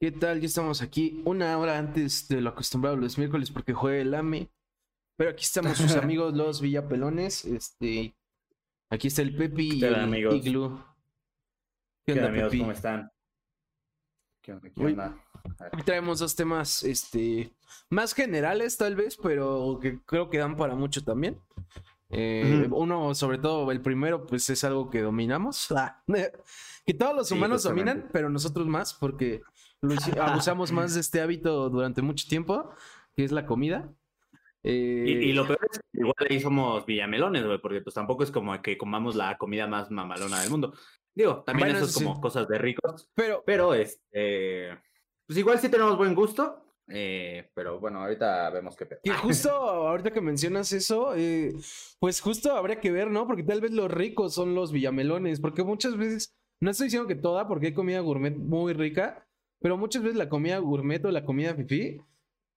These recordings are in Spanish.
¿Qué tal? Ya estamos aquí una hora antes de lo acostumbrado los miércoles porque juega el AME. Pero aquí estamos sus amigos los Villapelones. Este, aquí está el Pepi y ¿Qué tal, el amigos? Iglu. ¿Qué ¿Qué onda, amigos? Pepi? ¿Cómo están? ¿Qué onda? ¿Qué onda? Hoy traemos dos temas, este, más generales tal vez, pero que creo que dan para mucho también. Eh. Uno, sobre todo, el primero, pues es algo que dominamos. Ah, que todos los Sí, humanos justamente. dominan, pero nosotros más, porque abusamos más de este hábito durante mucho tiempo, que es la comida. Eh, Y, y lo peor es que igual ahí somos villamelones, güey, porque pues tampoco es como que comamos la comida más mamalona del mundo. Digo, también Bueno, eso es sí. como cosas de ricos, pero, pero este, pues igual sí tenemos buen gusto, eh, pero bueno, ahorita vemos qué pedo. Que justo ahorita que mencionas eso, eh, pues justo habría que ver, ¿no? Porque tal vez los ricos son los villamelones, porque muchas veces, no estoy diciendo que toda, porque hay comida gourmet muy rica, pero muchas veces la comida gourmet o la comida fifí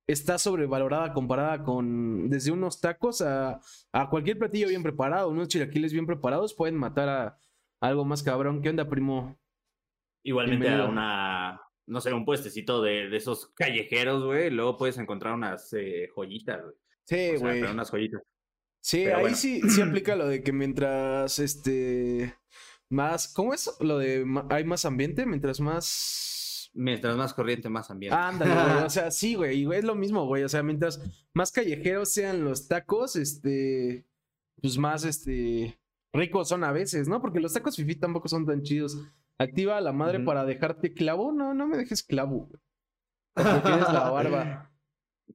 está sobrevalorada comparada con desde unos tacos a, a cualquier platillo bien preparado, unos chilaquiles bien preparados pueden matar a, algo más cabrón. ¿Qué onda, primo? Igualmente a una, no sé, un puestecito de, de esos callejeros, güey, luego puedes encontrar unas eh, joyitas, güey. Sí, O sea, güey. unas joyitas. Sí, Pero ahí bueno. sí, sí aplica lo de que mientras este más, ¿cómo es? Lo de hay más ambiente, mientras más Mientras más corriente, más ambiente. ándale, güey. O sea, sí, güey, y, güey, es lo mismo, güey. O sea, mientras más callejeros sean los tacos, este, pues más este ricos son a veces, ¿no? Porque los tacos fifi tampoco son tan chidos. Activa a la madre para dejarte clavo. No, no me dejes clavo, güey. Porque tienes la barba.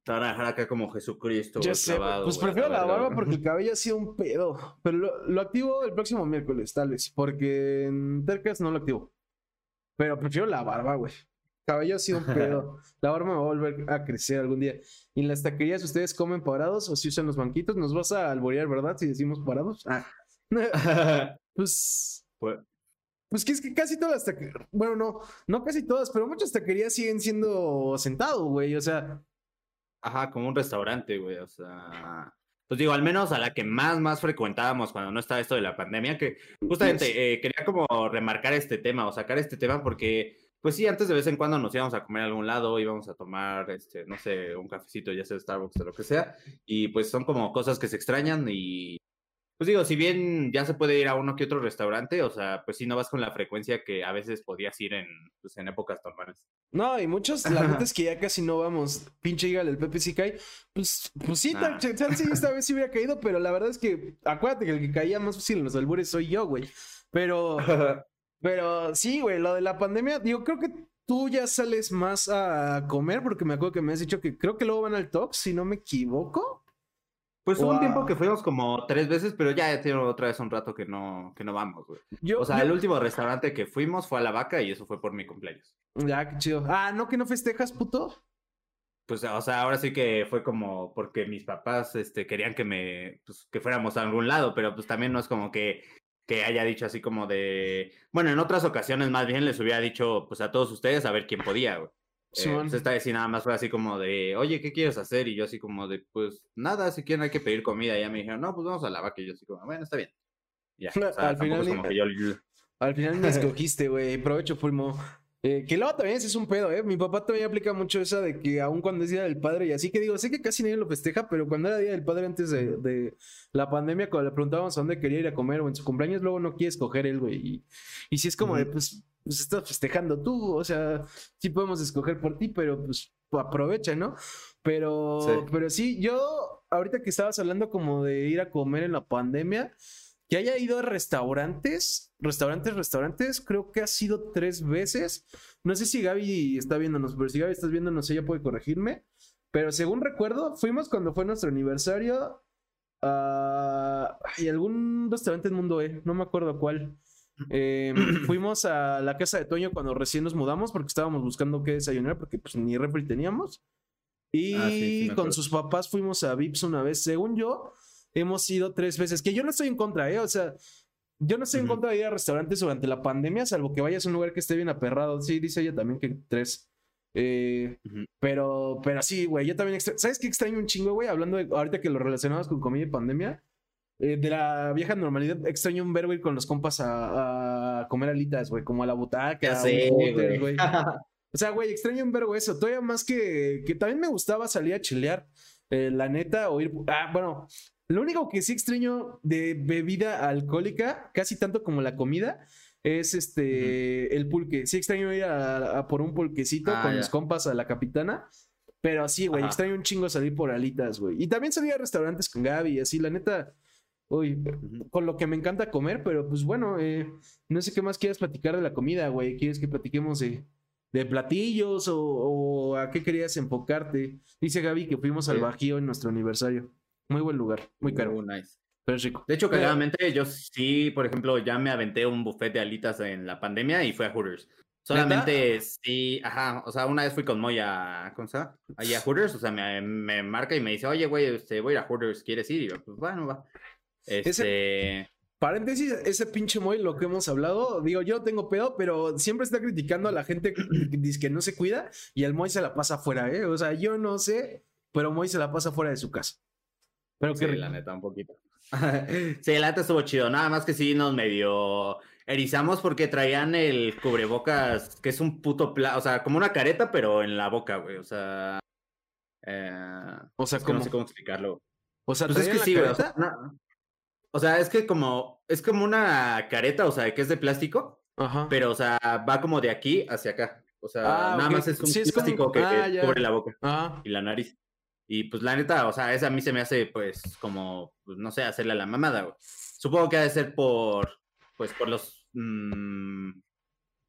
Te van a dejar acá como Jesucristo. Ya güey, sé, güey. clavado, pues güey, prefiero la barba porque el cabello ha sido un pedo. Pero lo, lo activo el próximo miércoles, tal vez. Porque en Tercas no lo activo. Pero prefiero la barba, güey. Cabello ha sido un pedo. La barba me va a volver a crecer algún día. Y en las taquerías, ¿ustedes comen parados o si usan los banquitos? Nos vas a alborear, ¿verdad? Si decimos parados. Ah. pues. Pues- Pues que es que casi todas las taquerías. Bueno, no, no casi todas, pero muchas taquerías siguen siendo sentado, güey. O sea, Ajá, como un restaurante, güey. O sea. Pues digo, al menos a la que más, más frecuentábamos cuando no estaba esto de la pandemia, que justamente Yes. eh, quería como remarcar este tema o sacar este tema porque, pues sí, antes de vez en cuando nos íbamos a comer a algún lado, íbamos a tomar, este, no sé, un cafecito, ya sea Starbucks o lo que sea, y pues son como cosas que se extrañan y, pues digo, si bien ya se puede ir a uno que otro restaurante, o sea, pues sí, no vas con la frecuencia que a veces podías ir en, pues, en épocas normales. No, y muchos, la neta es que ya casi no vamos. Pinche hígale, el Pepe sí cae. Pues, pues sí, tal, tal- sí, esta vez sí hubiera caído, pero la verdad es que acuérdate que el que caía más fácil en los albures soy yo, güey. Pero, pero sí, güey, lo de la pandemia, digo, creo que tú ya sales más a comer, porque me acuerdo que me has dicho que creo que luego van al Tox, si no me equivoco. Pues hubo un tiempo que fuimos como tres veces, pero ya tiene otra vez un rato que no, que no vamos, güey. Yo, O sea, yo- el último restaurante que fuimos fue a La Vaca y eso fue por mi cumpleaños. Ya, qué chido. Ah, ¿no que no festejas, puto? Pues, o sea, ahora sí que fue como porque mis papás este, querían que me, pues, que fuéramos a algún lado, pero pues también no es como que, que haya dicho así como de, bueno, en otras ocasiones más bien les hubiera dicho, pues a todos ustedes a ver quién podía, güey. Eh, Simón. pues esta vez sí nada más fue así como de, oye, ¿qué quieres hacer? Y yo así como de, pues nada, si quieren hay que pedir comida. Y ya me dijeron, no, pues vamos a la vaca. Y yo así como, bueno, está bien. Ya, o sea, Al final como que yo- Al final me escogiste, güey. Provecho, primo. Eh, que luego también es un pedo, ¿eh? Mi papá también aplica mucho esa de que aun cuando es Día del Padre y así que digo, sé que casi nadie lo festeja, pero cuando era Día del Padre antes de, de la pandemia, cuando le preguntábamos a dónde quería ir a comer o en su cumpleaños, luego no quiere escoger él, güey. Y, y si es como de, pues, pues estás festejando tú, o sea, sí podemos escoger por ti, pero pues aprovecha, ¿no? Pero, Sí. pero sí, yo, ahorita que estabas hablando como de ir a comer en la pandemia, que haya ido a restaurantes, restaurantes, restaurantes, creo que ha sido tres veces. No sé si Gaby está viéndonos, pero si Gaby estás viéndonos, ella puede corregirme. Pero según recuerdo, fuimos cuando fue nuestro aniversario a ay, algún restaurante en Mundo E, no me acuerdo cuál. Eh, fuimos a la casa de Toño cuando recién nos mudamos porque estábamos buscando qué desayunar porque pues ni refri teníamos. Y Ah, sí, sí con sus papás fuimos a Vips una vez. Según yo, hemos ido tres veces. Que yo no estoy en contra, ¿eh? O sea, yo no estoy en contra de ir a restaurantes durante la pandemia, salvo que vayas a un lugar que esté bien aperrado. Sí, dice ella también que tres. Eh, Ujú. pero, pero sí, güey, yo también extra- ¿Sabes qué extraño un chingo, güey? Hablando de ahorita que lo relacionamos con comida y pandemia. eh, de la vieja normalidad, extraño un ver, güey, con los compas a, a comer alitas, güey, como a la butaca, un güey. O sea, güey, extraño un vergo eso. Todavía más que, que también me gustaba salir a chilear. eh, la neta, o ir. Ah, bueno. Lo único que sí extraño de bebida alcohólica, casi tanto como la comida, es este el pulque. Sí extraño ir a, a por un pulquecito Ah, con ya. mis compas a la capitana. Pero sí, güey, extraño un chingo salir por alitas, güey. Y también salir a restaurantes con Gaby y así, la neta. Uy, con lo que me encanta comer, pero pues bueno, eh, no sé qué más quieras platicar de la comida, güey. ¿Quieres que platiquemos de, de platillos o, o a qué querías enfocarte? Dice Gaby que fuimos al. Bajío en nuestro aniversario. Muy buen lugar, muy caro, Uh, nice. pero es rico. De hecho, Pero- cagadamente, yo sí, por ejemplo, ya me aventé un buffet de alitas en la pandemia y fue a Hooters. Solamente sí, ajá, o sea, una vez fui con Moy a, ¿cómo se llama? Ahí a Hooters, o sea, me, me marca y me dice, oye, güey, este, voy a ir a Hooters, ¿quieres ir? Y yo, pues bueno, va. Este, Paréntesis, ese pinche Moy, lo que hemos hablado, digo, yo no tengo pedo, pero siempre está criticando a la gente que dice que no se cuida y el Moy se la pasa afuera, ¿eh? O sea, yo no sé, pero Moy se la pasa fuera de su casa. Pero qué sí, la neta, un poquito. sí, la neta estuvo chido, nada más que sí nos medio erizamos porque traían el cubrebocas, que es un puto, pla o sea, como una careta, pero en la boca, güey, o sea... Eh, O sea, que no como, sé cómo explicarlo. o sea, Pues es que ¿traían la sí, güey. O sea, no- o sea, es que como, es como una careta, o sea, que es de plástico, Ajá. pero, o sea, va como de aquí hacia acá. O sea, Ah, nada más es un Sí, es como- plástico que ah, cubre la boca Ajá. y la nariz. Y pues la neta, o sea, esa a mí se me hace, pues, como, pues, no sé, hacerle a la mamada, güey. Supongo que ha de ser por, pues, por los... mm,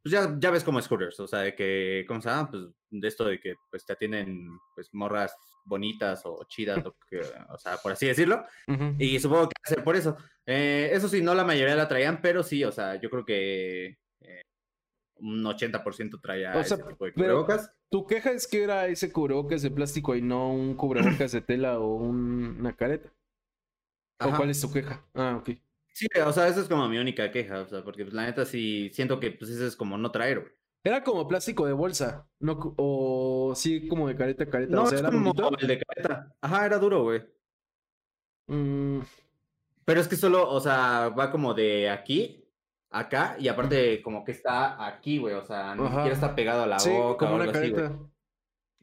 pues ya, ya ves cómo es Hooters, o sea, de que, ¿cómo se llama? Pues de esto de que, pues, te atienden, pues, morras bonitas o chidas, o, que- o sea, por así decirlo. Y supongo que va a ser por eso. Eh, eso sí, no la mayoría la traían, pero sí, o sea, yo creo que un 80% traía O sea, ese tipo de cubrebocas. Tu queja es que era ese cubrebocas de plástico y no un cubrebocas de tela o un- una careta. ¿O Ajá. cuál es tu queja? Ah, ok. Sí, o sea, esa es como mi única queja, o sea, porque pues, la neta sí siento que pues ese es como no traer, güey. Era como plástico de bolsa, no o sí como de careta a careta. No, o sea, es era como el de careta. Ajá, era duro, güey. Mm, Pero es que solo, o sea, va como de aquí, acá, y aparte como que está aquí, güey, o sea, ni Ajá. siquiera está pegado a la sí, boca como o una algo así.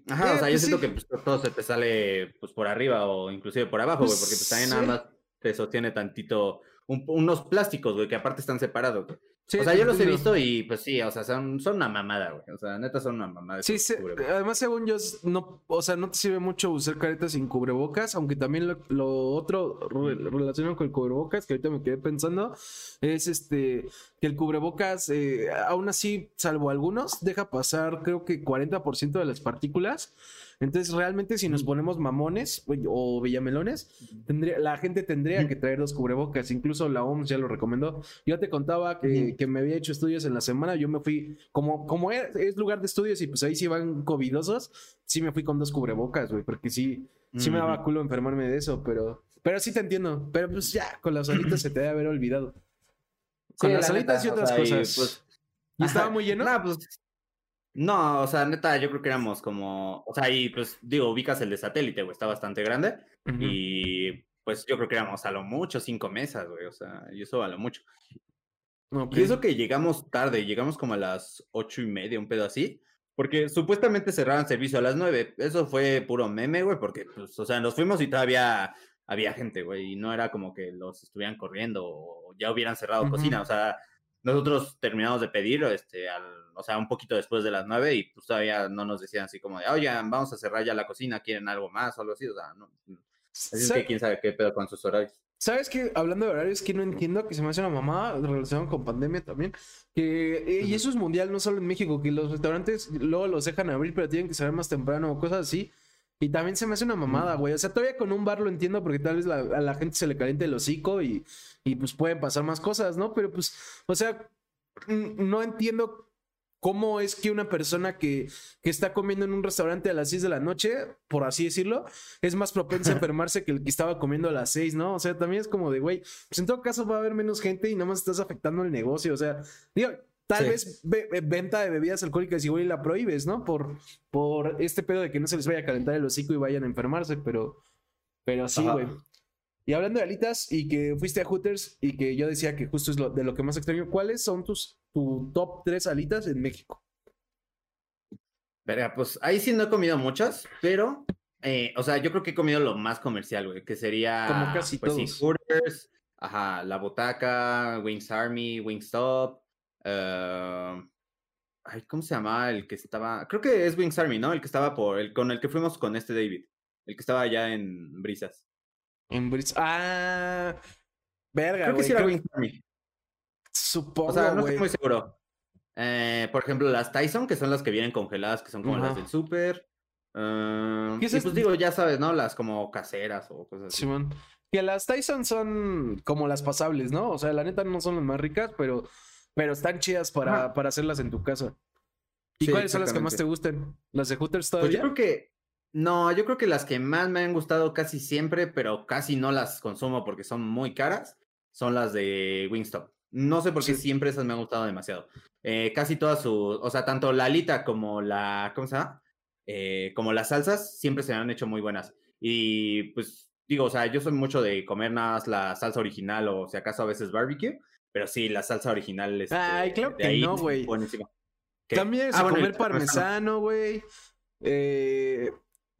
Ajá, Eh, o sea, yo pues siento sí. que pues, todo se te sale pues por arriba o inclusive por abajo, güey, Pues, porque pues también nada sí. más te sostiene tantito un- unos plásticos, güey, que aparte están separados, güey. Sí, o sea, yo los he visto y pues sí, o sea, son, son una mamada, güey. O sea, neta son una mamada. Sí, se- además según yo, no, o sea, no te sirve mucho usar caretas sin cubrebocas, aunque también lo, lo otro re- relacionado con el cubrebocas, que ahorita me quedé pensando, es este, que el cubrebocas, eh, aún así, salvo algunos, deja pasar creo que 40% de las partículas. Entonces, realmente, si nos ponemos mamones o villamelones, tendría, la gente tendría que traer dos cubrebocas. Incluso la OMS ya lo recomendó. Yo te contaba que, que me había hecho estudios en la semana. Yo me fui, como, como es, es lugar de estudios y pues ahí sí van covidosos, sí me fui con dos cubrebocas, güey, porque sí, sí me daba culo enfermarme de eso, pero, pero sí te entiendo. Pero pues ya, con las alitas se te debe haber olvidado. Con Sí, las la alitas y o otras y, cosas. pues, ¿Y estaba muy lleno? No, pues. No, o sea, neta, yo creo que éramos como. O sea, y pues digo, ubicas el de satélite, güey, está bastante grande. Y pues yo creo que éramos a lo mucho cinco mesas, güey. O sea, y eso a lo mucho. Ok. Y eso que llegamos tarde, llegamos como a las ocho y media, un pedo así. Porque supuestamente cerraban servicio a las nueve. Eso fue puro meme, güey, porque, pues, o sea, nos fuimos y todavía había gente, güey. Y no era como que los estuvieran corriendo o ya hubieran cerrado cocina. O sea, nosotros terminamos de pedir, este, al, o sea, un poquito después de las nueve y pues todavía no nos decían así como de, oigan, vamos a cerrar ya la cocina, ¿quieren algo más o algo así? O sea, no. Así es que quién sabe qué pedo con sus horarios. ¿Sabes qué? Hablando de horarios, que no entiendo, que se me hace una mamada relacionado con pandemia también. Que, eh, y eso es mundial, no solo en México, que los restaurantes luego los dejan abrir, pero tienen que saber más temprano o cosas así. Y también se me hace una mamada, güey. O sea, todavía con un bar lo entiendo porque tal vez la- a la gente se le caliente el hocico y, y pues pueden pasar más cosas, ¿no? Pero pues, o sea, no entiendo cómo es que una persona que, que está comiendo en un restaurante a las 6 de la noche, por así decirlo, es más propensa a enfermarse que el que estaba comiendo a las 6, ¿no? O sea, también es como de, güey, pues en todo caso va a haber menos gente y nada más estás afectando el negocio. O sea, digo, tal Sí. vez ve- ve- venta de bebidas alcohólicas igual y la prohíbes, ¿no? Por, por este pedo de que no se les vaya a calentar el hocico y vayan a enfermarse, pero, pero sí, güey. Y hablando de alitas y que fuiste a Hooters y que yo decía que justo es lo, de lo que más extraño, ¿cuáles son tus tu top 3 alitas en México? Verga, pues ahí sí no he comido muchas, pero, eh, o sea, yo creo que he comido lo más comercial, güey, que sería. Como casi pues, sí, todos. Hooters, ajá, La Botaca, Wings Army, Wingstop. eh, ay, ¿cómo se llama el que estaba? Creo que es Wings Army, ¿no? El que estaba por. El, con el que fuimos con este David. El que estaba allá en Brisas. En Brits. Ah. Verga, Creo que güey. sí era creo- Wings Army. Supongo, O sea, no estoy muy seguro. Eh, por ejemplo, las Tyson, que son las que vienen congeladas, que son como las del súper. eh, ¿Qué es y pues digo, ya sabes, ¿no? Las como caseras o cosas así. Simón. Que las Tyson son como las pasables, ¿no? O sea, la neta no son las más ricas, pero, pero están chidas para, para hacerlas en tu casa. ¿Y Sí, cuáles son las que más te gustan? ¿Las de Hooters Pues todavía? yo creo que. No, yo creo que las que más me han gustado casi siempre, pero casi no las consumo porque son muy caras, son las de Wingstop. No sé por qué Sí. siempre esas me han gustado demasiado. Eh, casi todas sus, o sea, tanto la alita como la, ¿cómo se llama? Eh, como las salsas siempre se me han hecho muy buenas. Y pues digo, o sea, yo soy mucho de comer nada más la salsa original o si acaso a veces barbecue, pero sí, la salsa original este, Ay, claro que ahí, no, güey. También es Ah, bueno, y comer parmesano. güey. Eh,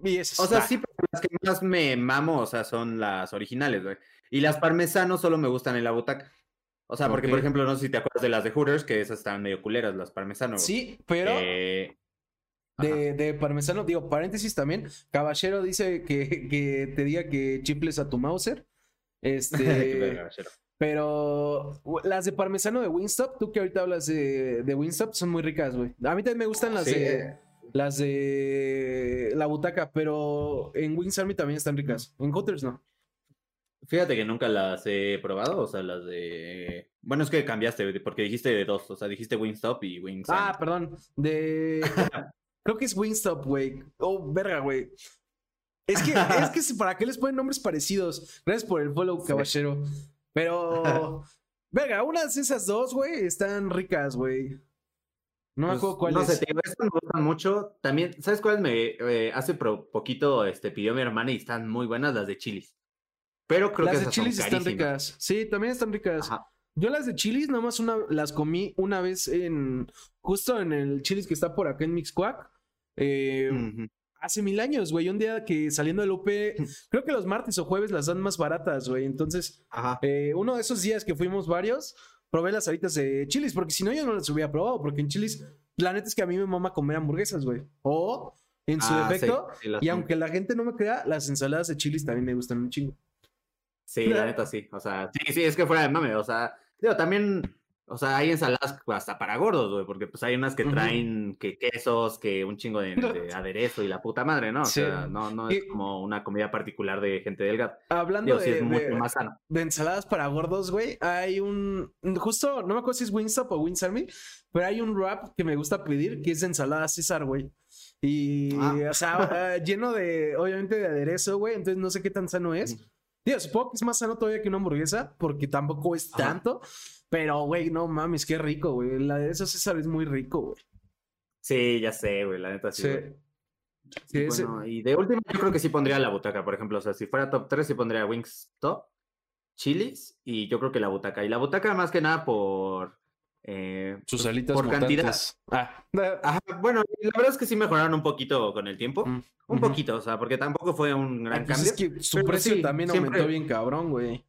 y eso O sea, sí, pero las que más me mamo, o sea, son las originales, güey. Y las parmesanos solo me gustan en la butaca. O sea, porque, por ejemplo, no sé si te acuerdas de las de Hooters, que esas están medio culeras, las parmesanos. Sí, pero Eh, de, de parmesano, digo, paréntesis también. Caballero dice que, que te diga que chifles a tu Mauser. Este, pero las de parmesano de Wingstop, tú que ahorita hablas de, de Wingstop, son muy ricas, güey. A mí también me gustan las Sí, de las de la butaca, pero en Wings Army también están ricas. En Hooters no. Fíjate que nunca las he probado, o sea, las de... Bueno, es que cambiaste, porque dijiste de dos, o sea, dijiste Wingstop y Wings. Ah, perdón. De. Creo que es Wingstop, güey. Oh, verga, güey. Es que, es que para qué les ponen nombres parecidos. Gracias por el follow, Sí. caballero. Pero. Verga, unas de esas dos, güey, están ricas, güey. No me Pues, acuerdo cuál no es. sé, digo, estas me gustan mucho. También, ¿sabes cuáles me eh, hace pro- poquito este, pidió mi hermana y están muy buenas? Las de chilis. Pero creo las que de esas son chilis están ricas. Sí, también están ricas. Ajá. Yo las de chilis nomás una, las comí una vez en. Justo en el chilis que está por acá en Mixquack. Eh, Ujú. Hace mil años, güey. Un día que saliendo del UP, creo que los martes o jueves las dan más baratas, güey. Entonces, eh, uno de esos días que fuimos varios, probé las alitas de chilis, porque si no, yo no las hubiera probado, porque en chilis, la neta es que a mí me mama comer hamburguesas, güey. O, en su Ah, sí, defecto, sí, las y aunque la gente no me crea, las ensaladas de chilis también me gustan un chingo. Sí, la neta sí. O sea, sí, sí, es que fuera de mame. O sea, digo, también, o sea, hay ensaladas hasta para gordos, güey, porque pues hay unas que traen que quesos, que un chingo de, de aderezo y la puta madre, ¿no? O Sí. sea, no, no es Y- como una comida particular de gente delgada. Hablando Digo, sí de, es mucho de- más sano. de ensaladas para gordos, güey, hay un. Justo, no me acuerdo si es Wingstop o Wings Army, pero hay un wrap que me gusta pedir que es de ensalada César, güey. Y, Ah. o sea, ah, lleno de, obviamente, de aderezo, güey, entonces no sé qué tan sano es. Digo, supongo que es más sano todavía que una hamburguesa, porque tampoco es Ajá. tanto, pero, güey, no mames, qué rico, güey. El aderezo César es muy rico, güey. Sí, ya sé, güey, la neta sí. Sí. Sí, Y bueno, y de último, yo creo que sí pondría la butaca, por ejemplo. O sea, si fuera top 3, sí pondría Wings Top, Chilis y yo creo que la butaca. Y la butaca más que nada por. Eh, Sus pues, alitas por cantidad. mutantes. Ah. Ajá, bueno, la verdad es que sí mejoraron un poquito con el tiempo. Mm, Un poquito, o sea, porque tampoco fue un gran Ah, pues cambio. es que su pero precio sí, también siempre- aumentó bien cabrón, güey.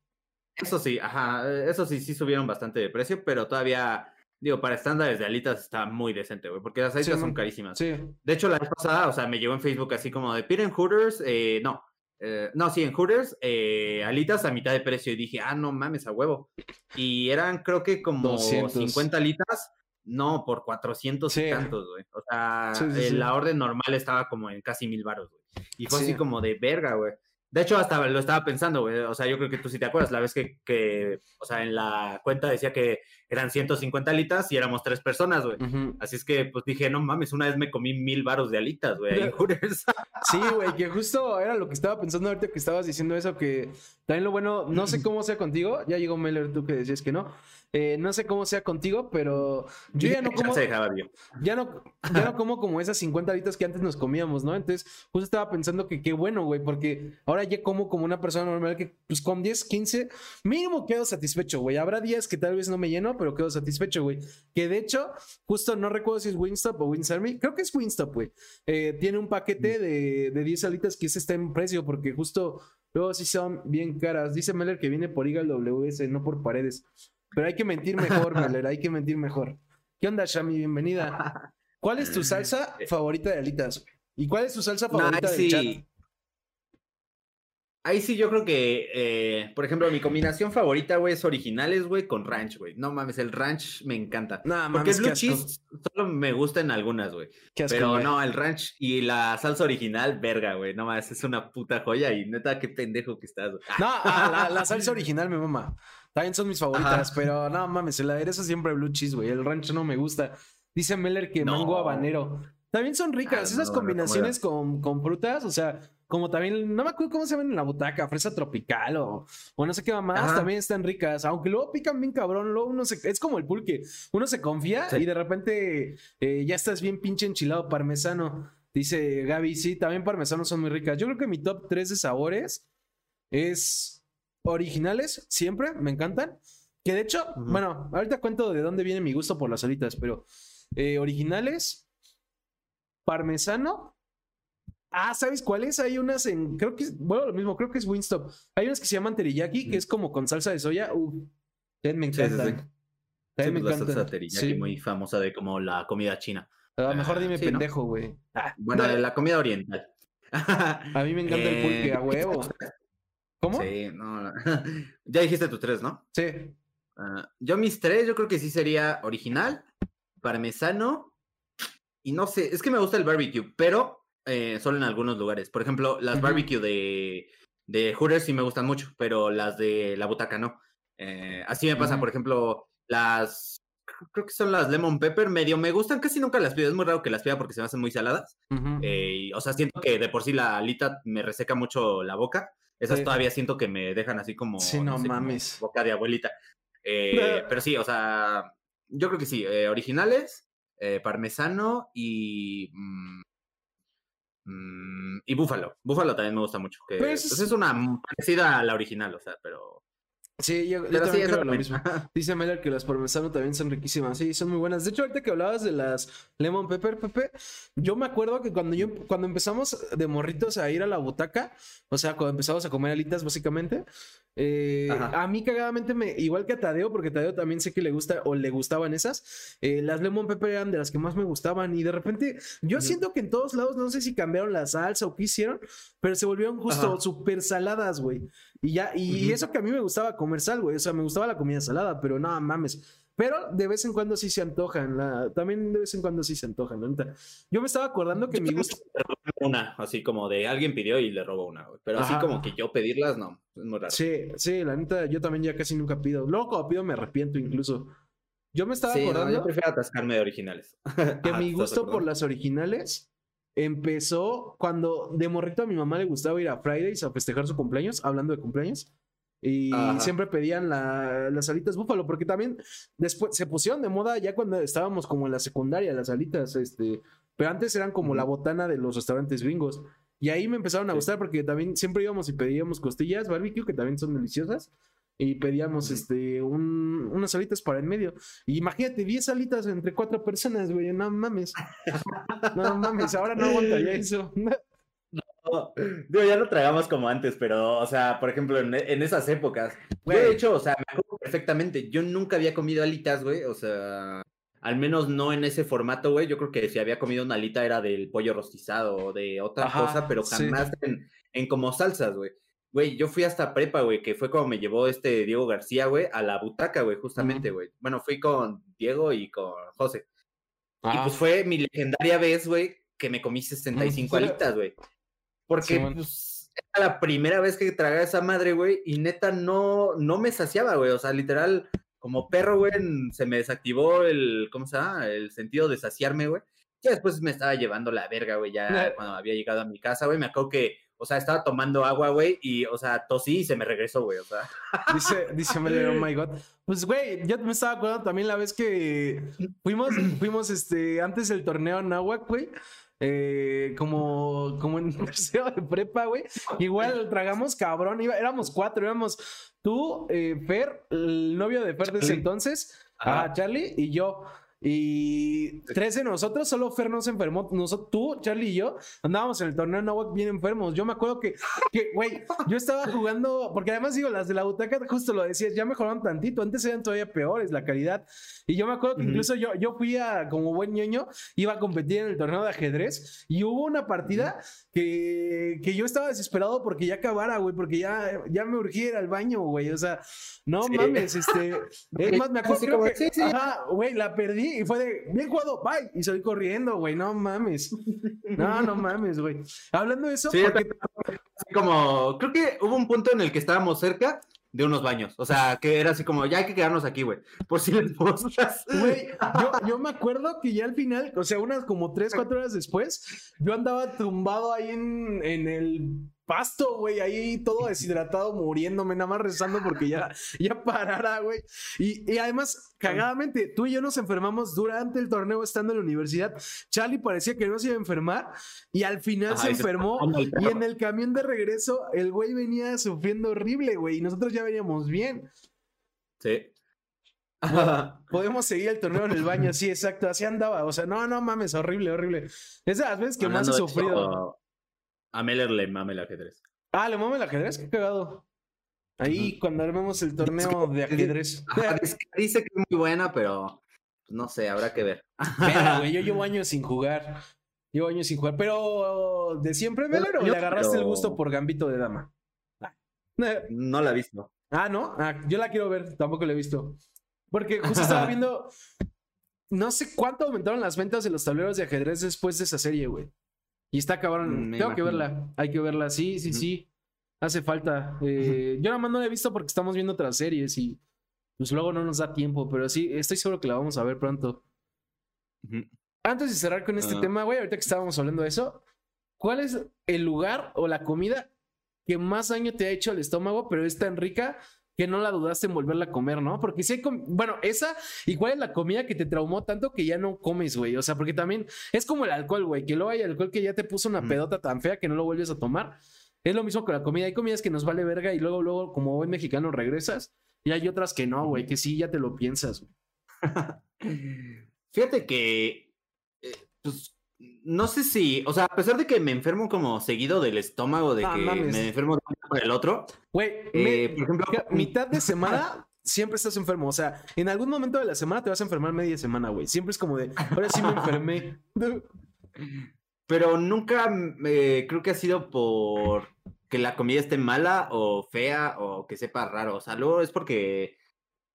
Eso sí, ajá, eso sí, sí subieron bastante de precio, pero todavía, digo, para estándares de alitas está muy decente, güey, porque las alitas son carísimas. Sí. De hecho, la vez pasada, o sea, me llegó en Facebook así como de piden Hooters, eh, no, eh, no, sí, en Hooters, eh, alitas a mitad de precio. Y dije, ah, no mames, a huevo. Y eran, creo que como 200. 50 alitas, no, por 400 Sí. y tantos, güey. O sea, Sí, sí, eh, la orden normal estaba como en casi mil baros, güey. Y fue Sí. así como de verga, güey. De hecho, hasta lo estaba pensando, güey. O sea, yo creo que tú sí te acuerdas, la vez que, que, o sea, en la cuenta decía que eran 150 alitas y éramos tres personas, güey. Así es que, pues dije, no mames, una vez me comí mil baros de alitas, güey. Sí, güey, que justo era lo que estaba pensando ahorita que estabas diciendo eso, que también lo bueno, no sé cómo sea contigo, ya llegó Meller, tú que decías que no, Eh, no sé cómo sea contigo, pero yo ya no como, dejaba bien. ya no, ya no como como esas 50 alitas que antes nos comíamos, ¿no? Entonces, justo estaba pensando que qué bueno, güey, porque ahora ya como como una persona normal que pues con 10, 15, mínimo quedo satisfecho, güey. Habrá días que tal vez no me lleno, pero quedo satisfecho, güey. Que de hecho, justo no recuerdo si es Wingstop o Wings Army, creo que es Wingstop, güey. Eh, tiene un paquete de, de 10 alitas que ese está en precio porque justo luego sí son bien caras. Dice Meller que viene por Eagle WS, no por paredes. Pero hay que mentir mejor, Meller, hay que mentir mejor. ¿Qué onda, Shami? Bienvenida. ¿Cuál es tu salsa favorita de alitas? ¿Y cuál es tu salsa favorita del chat? Ahí sí yo creo que, eh, por ejemplo, mi combinación favorita, güey, es originales, güey, con ranch, güey. No mames, el ranch me encanta. No, Porque mames, el qué blue cheese solo me gusta en algunas, güey. Pero no, el ranch y la salsa original, verga, güey. No mames, es una puta joya y neta, qué pendejo que estás. güey. No, ah, la, la salsa original me mama. También son mis favoritas, Ajá. pero no mames, el aderezo siempre blue cheese, güey. El rancho no me gusta. Dice Meller que No. mango habanero. También son ricas. Ah, Esas no, no, combinaciones con, con frutas, o sea, como también, no me acuerdo cómo se llaman en la butaca, fresa tropical o, o no sé qué más, Ajá. también están ricas. Aunque luego pican bien cabrón, luego uno se, es como el pulque. Uno se confía Sí. y de repente eh, ya estás bien pinche enchilado parmesano. Dice Gaby, sí, también parmesano son muy ricas. Yo creo que mi top 3 de sabores es originales, siempre, me encantan. Que de hecho, bueno, ahorita cuento de dónde viene mi gusto por las alitas, pero eh, originales, parmesano. Ah, ¿sabes cuáles? Hay unas en, creo que es, bueno, lo mismo, creo que es Winstop. Hay unas que se llaman teriyaki, que es como con salsa de soya. Uf, también me Sí, sí, me pues, la salsa teriyaki Sí. muy famosa de como la comida china. A lo mejor Ah, dime sí, ¿no? pendejo, güey. Ah, Bueno, de la comida oriental. A mí me encanta el pulque, Eh, a huevo. ¿Cómo? Sí, no. ya dijiste tus tres, ¿no? Sí. Ah, yo mis tres, yo creo que sí sería original, parmesano y no sé, es que me gusta el barbecue, pero eh, solo en algunos lugares. Por ejemplo, las barbecue de, de Hooters sí me gustan mucho, pero las de la butaca no. Eh, así me pasa, por ejemplo, las, creo que son las lemon pepper, medio me gustan, casi nunca las pido, es muy raro que las pida porque se me hacen muy saladas. Eh, y, o sea, siento que de por sí la alita me reseca mucho la boca. Esas Sí. todavía siento que me dejan así como, Sí, no sé, como mames. boca de abuelita. Eh, pero sí, o sea, yo creo que sí. eh, originales, parmesano y. mm, y búfalo. Búfalo también me gusta mucho. Que, Pues- pues, es una parecida a la original, o sea, pero. Sí, yo, yo sí, también esa creo lo mismo. Dice Meller que las parmesano también son riquísimas. Sí, son muy buenas. De hecho, ahorita que hablabas de las lemon pepper, Pepe, yo me acuerdo que cuando yo cuando empezamos de morritos a ir a la butaca, o sea, cuando empezamos a comer alitas, básicamente, eh, a mí cagadamente me, igual que a Tadeo, porque Tadeo también sé que le gusta o le gustaban esas, eh, las lemon pepper eran de las que más me gustaban y de repente yo siento que en todos lados, no sé si cambiaron la salsa o qué hicieron, pero se volvieron justo súper saladas, güey. Y ya, y eso que a mí me gustaba comer sal, güey. O sea, me gustaba la comida salada, pero no mames. Pero de vez en cuando sí se antojan. la- También de vez en cuando sí se antojan, la neta. Yo me estaba acordando que mi gusto. Una, así como de alguien pidió y le robó una, güey. Pero Ajá. así como que yo pedirlas, no. Es muy raro. Sí, sí, la neta, yo también ya casi nunca pido. Luego cuando pido me arrepiento incluso. Yo me estaba Sí, no, acordando yo prefiero atascarme de originales. que Ah, mi ¿estás de gusto por las originales empezó cuando de morrito a mi mamá le gustaba ir a Fridays a festejar su cumpleaños, hablando de cumpleaños. Y Ajá. siempre pedían la- las alitas búfalo, porque también después se pusieron de moda ya cuando estábamos como en la secundaria, las alitas, este, pero antes eran como la botana de los restaurantes gringos. Y ahí me empezaron a gustar porque también siempre íbamos y pedíamos costillas barbecue, que también son deliciosas. Y pedíamos este un- unas alitas para en medio. Y imagínate, 10 alitas entre cuatro personas, güey. No mames. No mames, ahora no aguantaría eso. No, digo, ya no tragamos como antes, pero, o sea, por ejemplo, en, en esas épocas. Güey. de hecho, o sea, me acuerdo perfectamente. Yo nunca había comido alitas, güey. O sea, al menos no en ese formato, güey. Yo creo que si había comido una alita era del pollo rostizado o de otra Ajá, cosa, pero sí. jamás en, en como salsas, güey. Güey, yo fui hasta prepa, güey, que fue como me llevó este Diego García, güey, a la butaca, güey, justamente, güey. Bueno, fui con Diego y con José. Y Ah, pues fue mi legendaria vez, güey, que me comí 65 Ujú. alitas, güey. Porque, pues, era la primera vez que tragaba esa madre, güey, y neta no, no me saciaba, güey. O sea, literal, como perro, güey, se me desactivó el, ¿cómo se llama? El sentido de saciarme, güey. Ya después me estaba llevando la verga, güey, ya cuando había llegado a mi casa, güey, me acuerdo que, o sea, estaba tomando agua, güey, y, o sea, tosí y se me regresó, güey, o sea. Dice, dice Mele, oh my god. Pues, güey, yo me estaba acordando también la vez que fuimos, fuimos, este, antes del torneo Nahuac, güey. eh, como, como en tercero de prepa, güey. Igual tragamos cabrón, iba, éramos cuatro, éramos tú, eh, Fer, el novio de Fer de ese Charlie. entonces, Ajá. ah, Charlie y yo. Y tres de nosotros, solo Fer no se enfermó. Nosotros, tú, Charlie y yo andábamos en el torneo Nahuac bien enfermos. Yo me acuerdo que, que, güey, yo estaba jugando, porque además digo, las de la butaca, justo lo decías, ya mejoraron tantito. Antes eran todavía peores la calidad. Y yo me acuerdo que incluso yo, yo fui a, como buen ñoño, iba a competir en el torneo de ajedrez y hubo una partida que, que yo estaba desesperado porque ya acabara, güey, porque ya, ya me urgía ir al baño, güey. O sea, no Sí. mames, este. Es más, me acuerdo que, sí, sí. ajá, güey, la perdí y fue de bien jugado, bye. Y salí corriendo, güey, no mames. No, no mames, güey. Hablando de eso, Sí, yo porque- Así como, creo que hubo un punto en el que estábamos cerca de unos baños. O sea, que era así como, ya hay que quedarnos aquí, güey. Por si les mostras. Güey, yo, yo me acuerdo que ya al final, o sea, unas como tres, cuatro horas después, yo andaba tumbado ahí en, en el pasto, güey, ahí todo deshidratado, muriéndome, nada más rezando porque ya, ya parara, güey. Y, y además, cagadamente, tú y yo nos enfermamos durante el torneo estando en la universidad. Charlie parecía que no se iba a enfermar y al final Ajá, se enfermó. Y en el camión de regreso, el güey venía sufriendo horrible, güey, y nosotros ya veníamos bien. Sí. Podemos seguir el torneo en el baño, sí, exacto, así andaba. O sea, no, no mames, horrible, horrible. Es de las veces que más he sufrido. A Meller le mame el ajedrez. Ah, le mamo el ajedrez, qué cagado. Ahí cuando armemos el torneo de ajedrez. Ajá, dice, dice que es muy buena, pero no sé, habrá que ver. Verga, güey, yo llevo años sin jugar. Llevo años sin jugar. Pero, ¿de siempre, Meller, o yo, le agarraste el pero- gusto por Gambito de Dama? No la he visto. Ah, ¿no? Ah, yo la quiero ver, tampoco la he visto. Porque justo estaba viendo. No sé cuánto aumentaron las ventas de los tableros de ajedrez después de esa serie, güey. Y está cabrón. Mm, me Tengo que verla. Hay que verla. Sí, sí, sí. Hace falta. Eh, yo nada más no la he visto porque estamos viendo otras series y pues luego no nos da tiempo. Pero sí, estoy seguro que la vamos a ver pronto. Antes de cerrar con este Ah. tema, güey, ahorita que estábamos hablando de eso, ¿cuál es el lugar o la comida que más daño te ha hecho al estómago, pero es tan rica que no la dudaste en volverla a comer, ¿no? Porque si hay, bueno, esa, ¿y cuál es la comida que te traumó tanto que ya no comes, güey? O sea, porque también es como el alcohol, güey, que luego hay alcohol que ya te puso una pedota tan fea que no lo vuelves a tomar. Es lo mismo con la comida. Hay comidas que nos vale verga y luego, luego, como buen mexicano, regresas. Y hay otras que no, güey, que sí, ya te lo piensas. Fíjate que, eh, pues, no sé si, o sea, a pesar de que me enfermo como seguido del estómago, de que mames. me enfermo por el otro, Güey, eh, por ejemplo, mitad de semana siempre estás enfermo. O sea, en algún momento de la semana te vas a enfermar media semana, güey. Siempre es como de, ahora sí me enfermé. pero nunca eh, creo que ha sido por que la comida esté mala o fea o que sepa raro. O sea, luego es porque,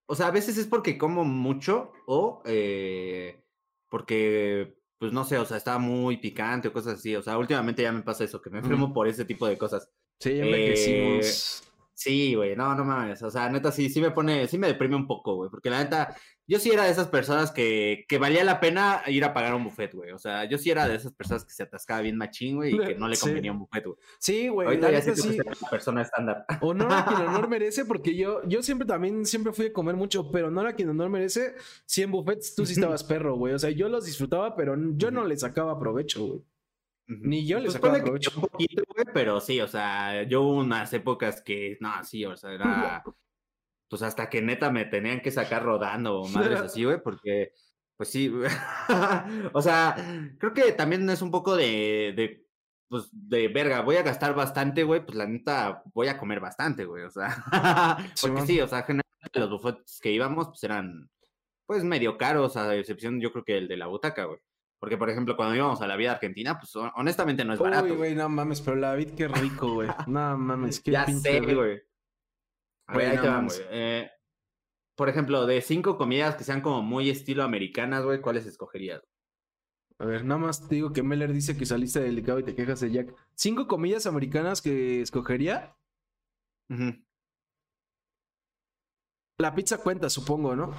o sea, a veces es porque como mucho o eh, porque, pues no sé, o sea, está muy picante o cosas así. O sea, últimamente ya me pasa eso, que me enfermo por ese tipo de cosas. Sí, ya Eh, envejecimos. Sí, güey, no, no mames. O sea, neta, sí, sí me pone, sí me deprime un poco, güey. Porque la neta, yo sí era de esas personas que, que valía la pena ir a pagar un buffet, güey. O sea, yo sí era de esas personas que se atascaba bien machín, güey, y que no le Sí. convenía un buffet, güey. Sí, güey. Ahorita ya sí. que soy una persona estándar. Honor a quien honor merece, porque yo, yo siempre también, siempre fui a comer mucho, pero honor a quien honor merece, 100 buffets, tú sí estabas perro, güey. O sea, yo los disfrutaba, pero yo no le sacaba provecho, güey. Ni yo le Pues un poquito, güey, pero sí, o sea, yo hubo unas épocas que, no, sí, o sea, era, pues hasta que neta me tenían que sacar rodando o madres así, güey, porque, pues sí, o sea, creo que también es un poco de, de, pues, de verga, voy a gastar bastante, güey, pues la neta, voy a comer bastante, güey, o sea, porque sí, o sea, generalmente los buffets que íbamos, pues eran, pues, medio caros, a excepción, yo creo que el de la butaca, güey. Porque, por ejemplo, cuando íbamos a la vida argentina, pues hon- honestamente no es barato. Uy, güey. no mames, pero la vid qué rico, güey. No mames, qué Ya pinche sé, güey. Ahí no te va, mames. güey. Eh, por ejemplo, de cinco comidas que sean como muy estilo americanas, güey, ¿cuáles escogerías? A ver, nada más te digo que Meller dice que saliste delicado y te quejas de Jack. ¿Cinco comillas americanas que escogería? La pizza cuenta, supongo, ¿no?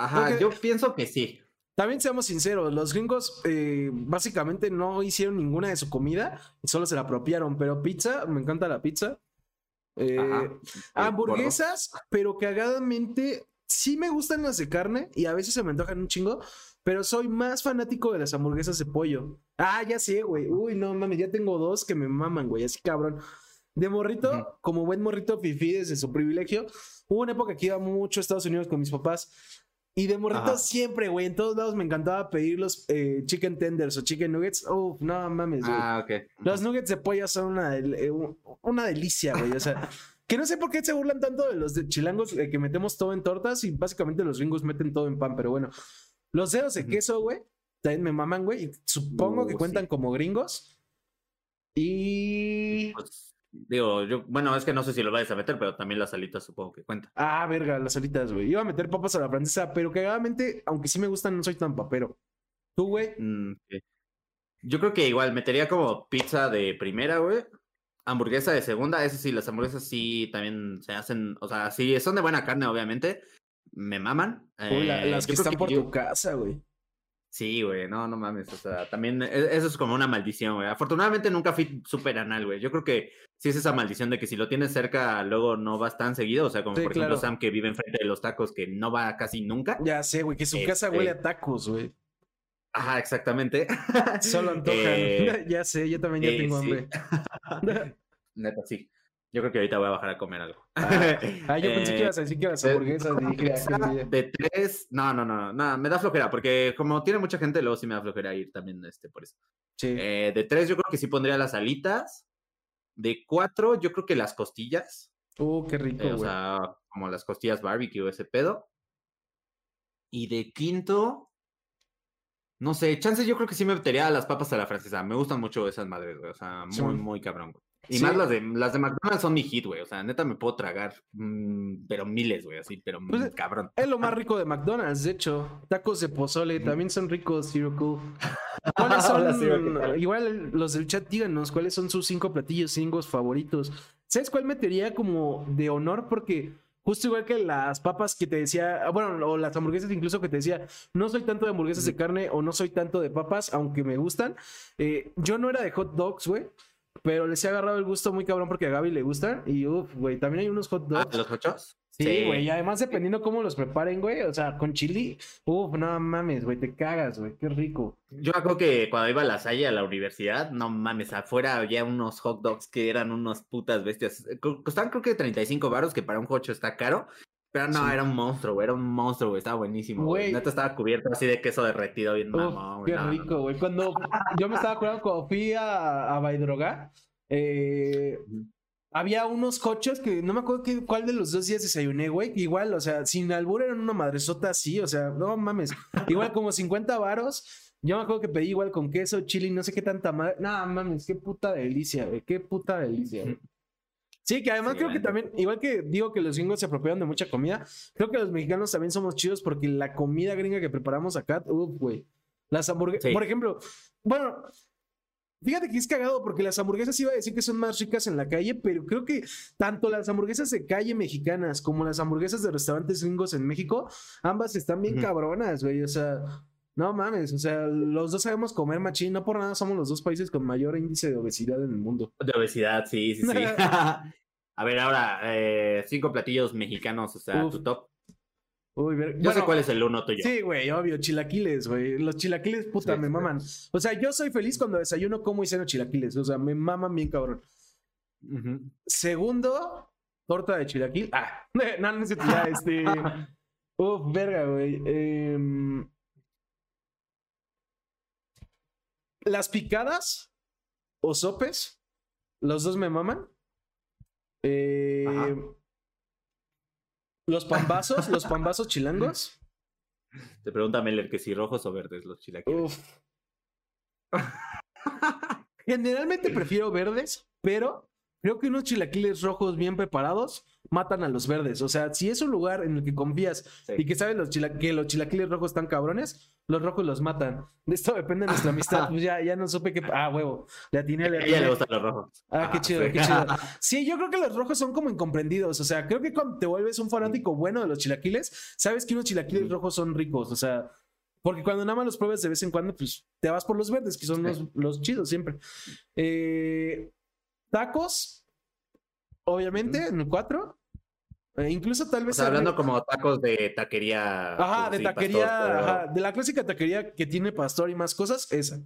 Ajá, Porque- yo pienso que sí. También seamos sinceros, los gringos eh, básicamente no hicieron ninguna de su comida y solo se la apropiaron, pero pizza, me encanta la pizza. Eh, hamburguesas, pero cagadamente sí me gustan las de carne y a veces se me antojan un chingo, pero soy más fanático de las hamburguesas de pollo. Ah, ya sé, güey. Uy, no mames, ya tengo dos que me maman, güey, así cabrón. De morrito, como buen morrito fifí desde su privilegio, hubo una época que iba mucho a Estados Unidos con mis papás. Y de morrito Ajá. siempre, güey, en todos lados me encantaba pedir los eh, chicken tenders o chicken nuggets. Uf, no mames, güey. Ah, ok. Los nuggets de pollo son una, del- eh, un- una delicia, güey. O sea, que no sé por qué se burlan tanto de los de chilangos eh, que metemos todo en tortas y básicamente los gringos meten todo en pan, pero bueno. Los dedos de queso, güey, también me maman, güey. y Supongo que Uh, cuentan sí. como gringos. Y. Pues, digo, yo, bueno, es que no sé si lo vayas a meter, pero también las alitas supongo que cuentan. Ah, verga, las alitas, güey. Iba a meter papas a la francesa, pero cagadamente, aunque sí me gustan, no soy tan papero. ¿Tú, güey? Mm. Yo creo que igual metería como pizza de primera, güey. Hamburguesa de segunda, eso sí, las hamburguesas sí también se hacen, o sea, sí, son de buena carne, obviamente. Me maman. Uy, la- Eh, las que están por yo- tu casa, güey. Sí, güey, no, no mames, o sea, también e- eso es como una maldición, güey. Afortunadamente nunca fui súper anal, güey. Yo creo que sí es esa maldición de que si lo tienes cerca, luego no vas tan seguido, o sea, como Sí, por ejemplo. Sam que vive enfrente de los tacos, que no va casi nunca. Ya sé, güey, que su casa Este- huele a tacos, güey. Ajá, exactamente. Solo antojan. Eh, ya sé, yo también ya eh, tengo sí. hambre. Neta, sí. Yo creo que ahorita voy a bajar a comer algo. Ah, yo pensé que Eh, ibas a decir que las de- hamburguesas dije, ah. De tres, no, no, no, no, me da flojera, porque como tiene mucha gente, luego sí me da flojera ir también, este, por eso. Sí. Eh, de tres, yo creo que sí pondría las alitas. De cuatro, yo creo que las costillas. Uh, qué rico, eh, o sea, como las costillas barbecue, ese pedo. Y de quinto, no sé, chances yo creo que sí me metería a las papas a la francesa. Me gustan mucho esas madres, güey. O sea, muy, Sí. muy cabrón, güey. Y Sí. más las de, las de McDonald's son mi hit, güey. O sea, neta me puedo tragar, mm, pero miles, güey, así, pero Pues, mm, cabrón. Es lo más rico de McDonald's, de hecho. Tacos de pozole también son ricos, Zero Cool. ¿Cuáles son? Igual los del chat, díganos cuáles son sus cinco platillos cingos favoritos. ¿Sabes cuál metería como de honor? Porque justo igual que las papas que te decía, ah, bueno, o las hamburguesas incluso que te decía, no soy tanto de hamburguesas de carne o no soy tanto de papas, aunque me gustan. Eh, yo no era de hot dogs, güey. Pero les he agarrado el gusto muy cabrón porque a Gaby le gustan. Y uff, güey, también hay unos hot Ah, dogs. ¿Los ochos? Sí, güey, y además dependiendo cómo los preparen, güey, o sea, con chili, uff, no mames, güey, te cagas, güey, qué rico. Yo acuerdo que cuando iba a la Salle a la universidad, no mames, afuera había unos hot dogs que eran unos putas bestias. Co- Costaban creo que 35 baros, que para un coche está caro. Pero no, Sí. era un monstruo, güey, era un monstruo, güey, estaba buenísimo. Güey. Neta estaba cubierto así de queso derretido, bien mamón, güey. qué no, rico, güey. Cuando yo me estaba acordando cuando fui a, a Baidroga, eh, había unos coches que no me acuerdo qué- cuál de los dos días desayuné, güey. que Igual, o sea, sin albur eran una madresota así, o sea, no mames. Igual como 50 varos. Yo me acuerdo que pedí igual con queso, chili, no sé qué tanta madre. No mames, qué puta delicia, güey. Qué puta delicia, güey. Sí, que además Sí, creo que también, igual que digo que los gringos se apropiaron de mucha comida, creo que los mexicanos también somos chidos porque la comida gringa que preparamos acá, uff, güey. Las hamburguesas, Sí. por ejemplo, bueno, fíjate que es cagado porque las hamburguesas iba a decir que son más ricas en la calle, pero creo que tanto las hamburguesas de calle mexicanas como las hamburguesas de restaurantes gringos en México, ambas están bien cabronas, güey, o sea, no mames, o sea, los dos sabemos comer machín, no por nada somos los dos países con mayor índice de obesidad en el mundo. De obesidad, sí, sí, sí. a ver, ahora, eh, cinco platillos mexicanos, o sea, Uf. tu top. Uy, ver- Yo sé cuál es el uno tuyo. Sí, güey, obvio, chilaquiles, güey. Los chilaquiles, puta, Sí, me maman. O sea, yo soy feliz cuando desayuno, como y ceno chilaquiles. O sea, me maman bien, cabrón. Segundo, torta de chilaquil. Ah, no, no sé, ya, este. Uf, verga, güey. Em, Las picadas o sopes, los dos me maman. Eh, los pambazos, los pambazos chilangos. Te pregunta Meller que si rojos o verdes los chilaquiles. Uf. Generalmente prefiero verdes, pero creo que unos chilaquiles rojos bien preparados matan a los verdes. O sea, si es un lugar en el que confías Sí. y que sabes los chila- que los chilaquiles rojos están cabrones, los rojos los matan. De esto depende de nuestra amistad. Pues ya, ya no supe qué. Ah, huevo. Le atiné, le A ella le atiné. gustan los rojos. Ah, qué chido, sí. qué chido. Sí, yo creo que los rojos son como incomprendidos. O sea, creo que cuando te vuelves un fanático bueno de los chilaquiles, sabes que unos chilaquiles rojos son ricos. O sea, porque cuando nada más los pruebas de vez en cuando, pues te vas por los verdes, que son los, los chidos siempre. Eh, tacos, obviamente, en el cuatro. Eh, incluso tal O vez... sea, arme- hablando como tacos de taquería. Ajá, pues, de sí, taquería, pastor, pero- ajá, de la clásica taquería que tiene pastor y más cosas, esa.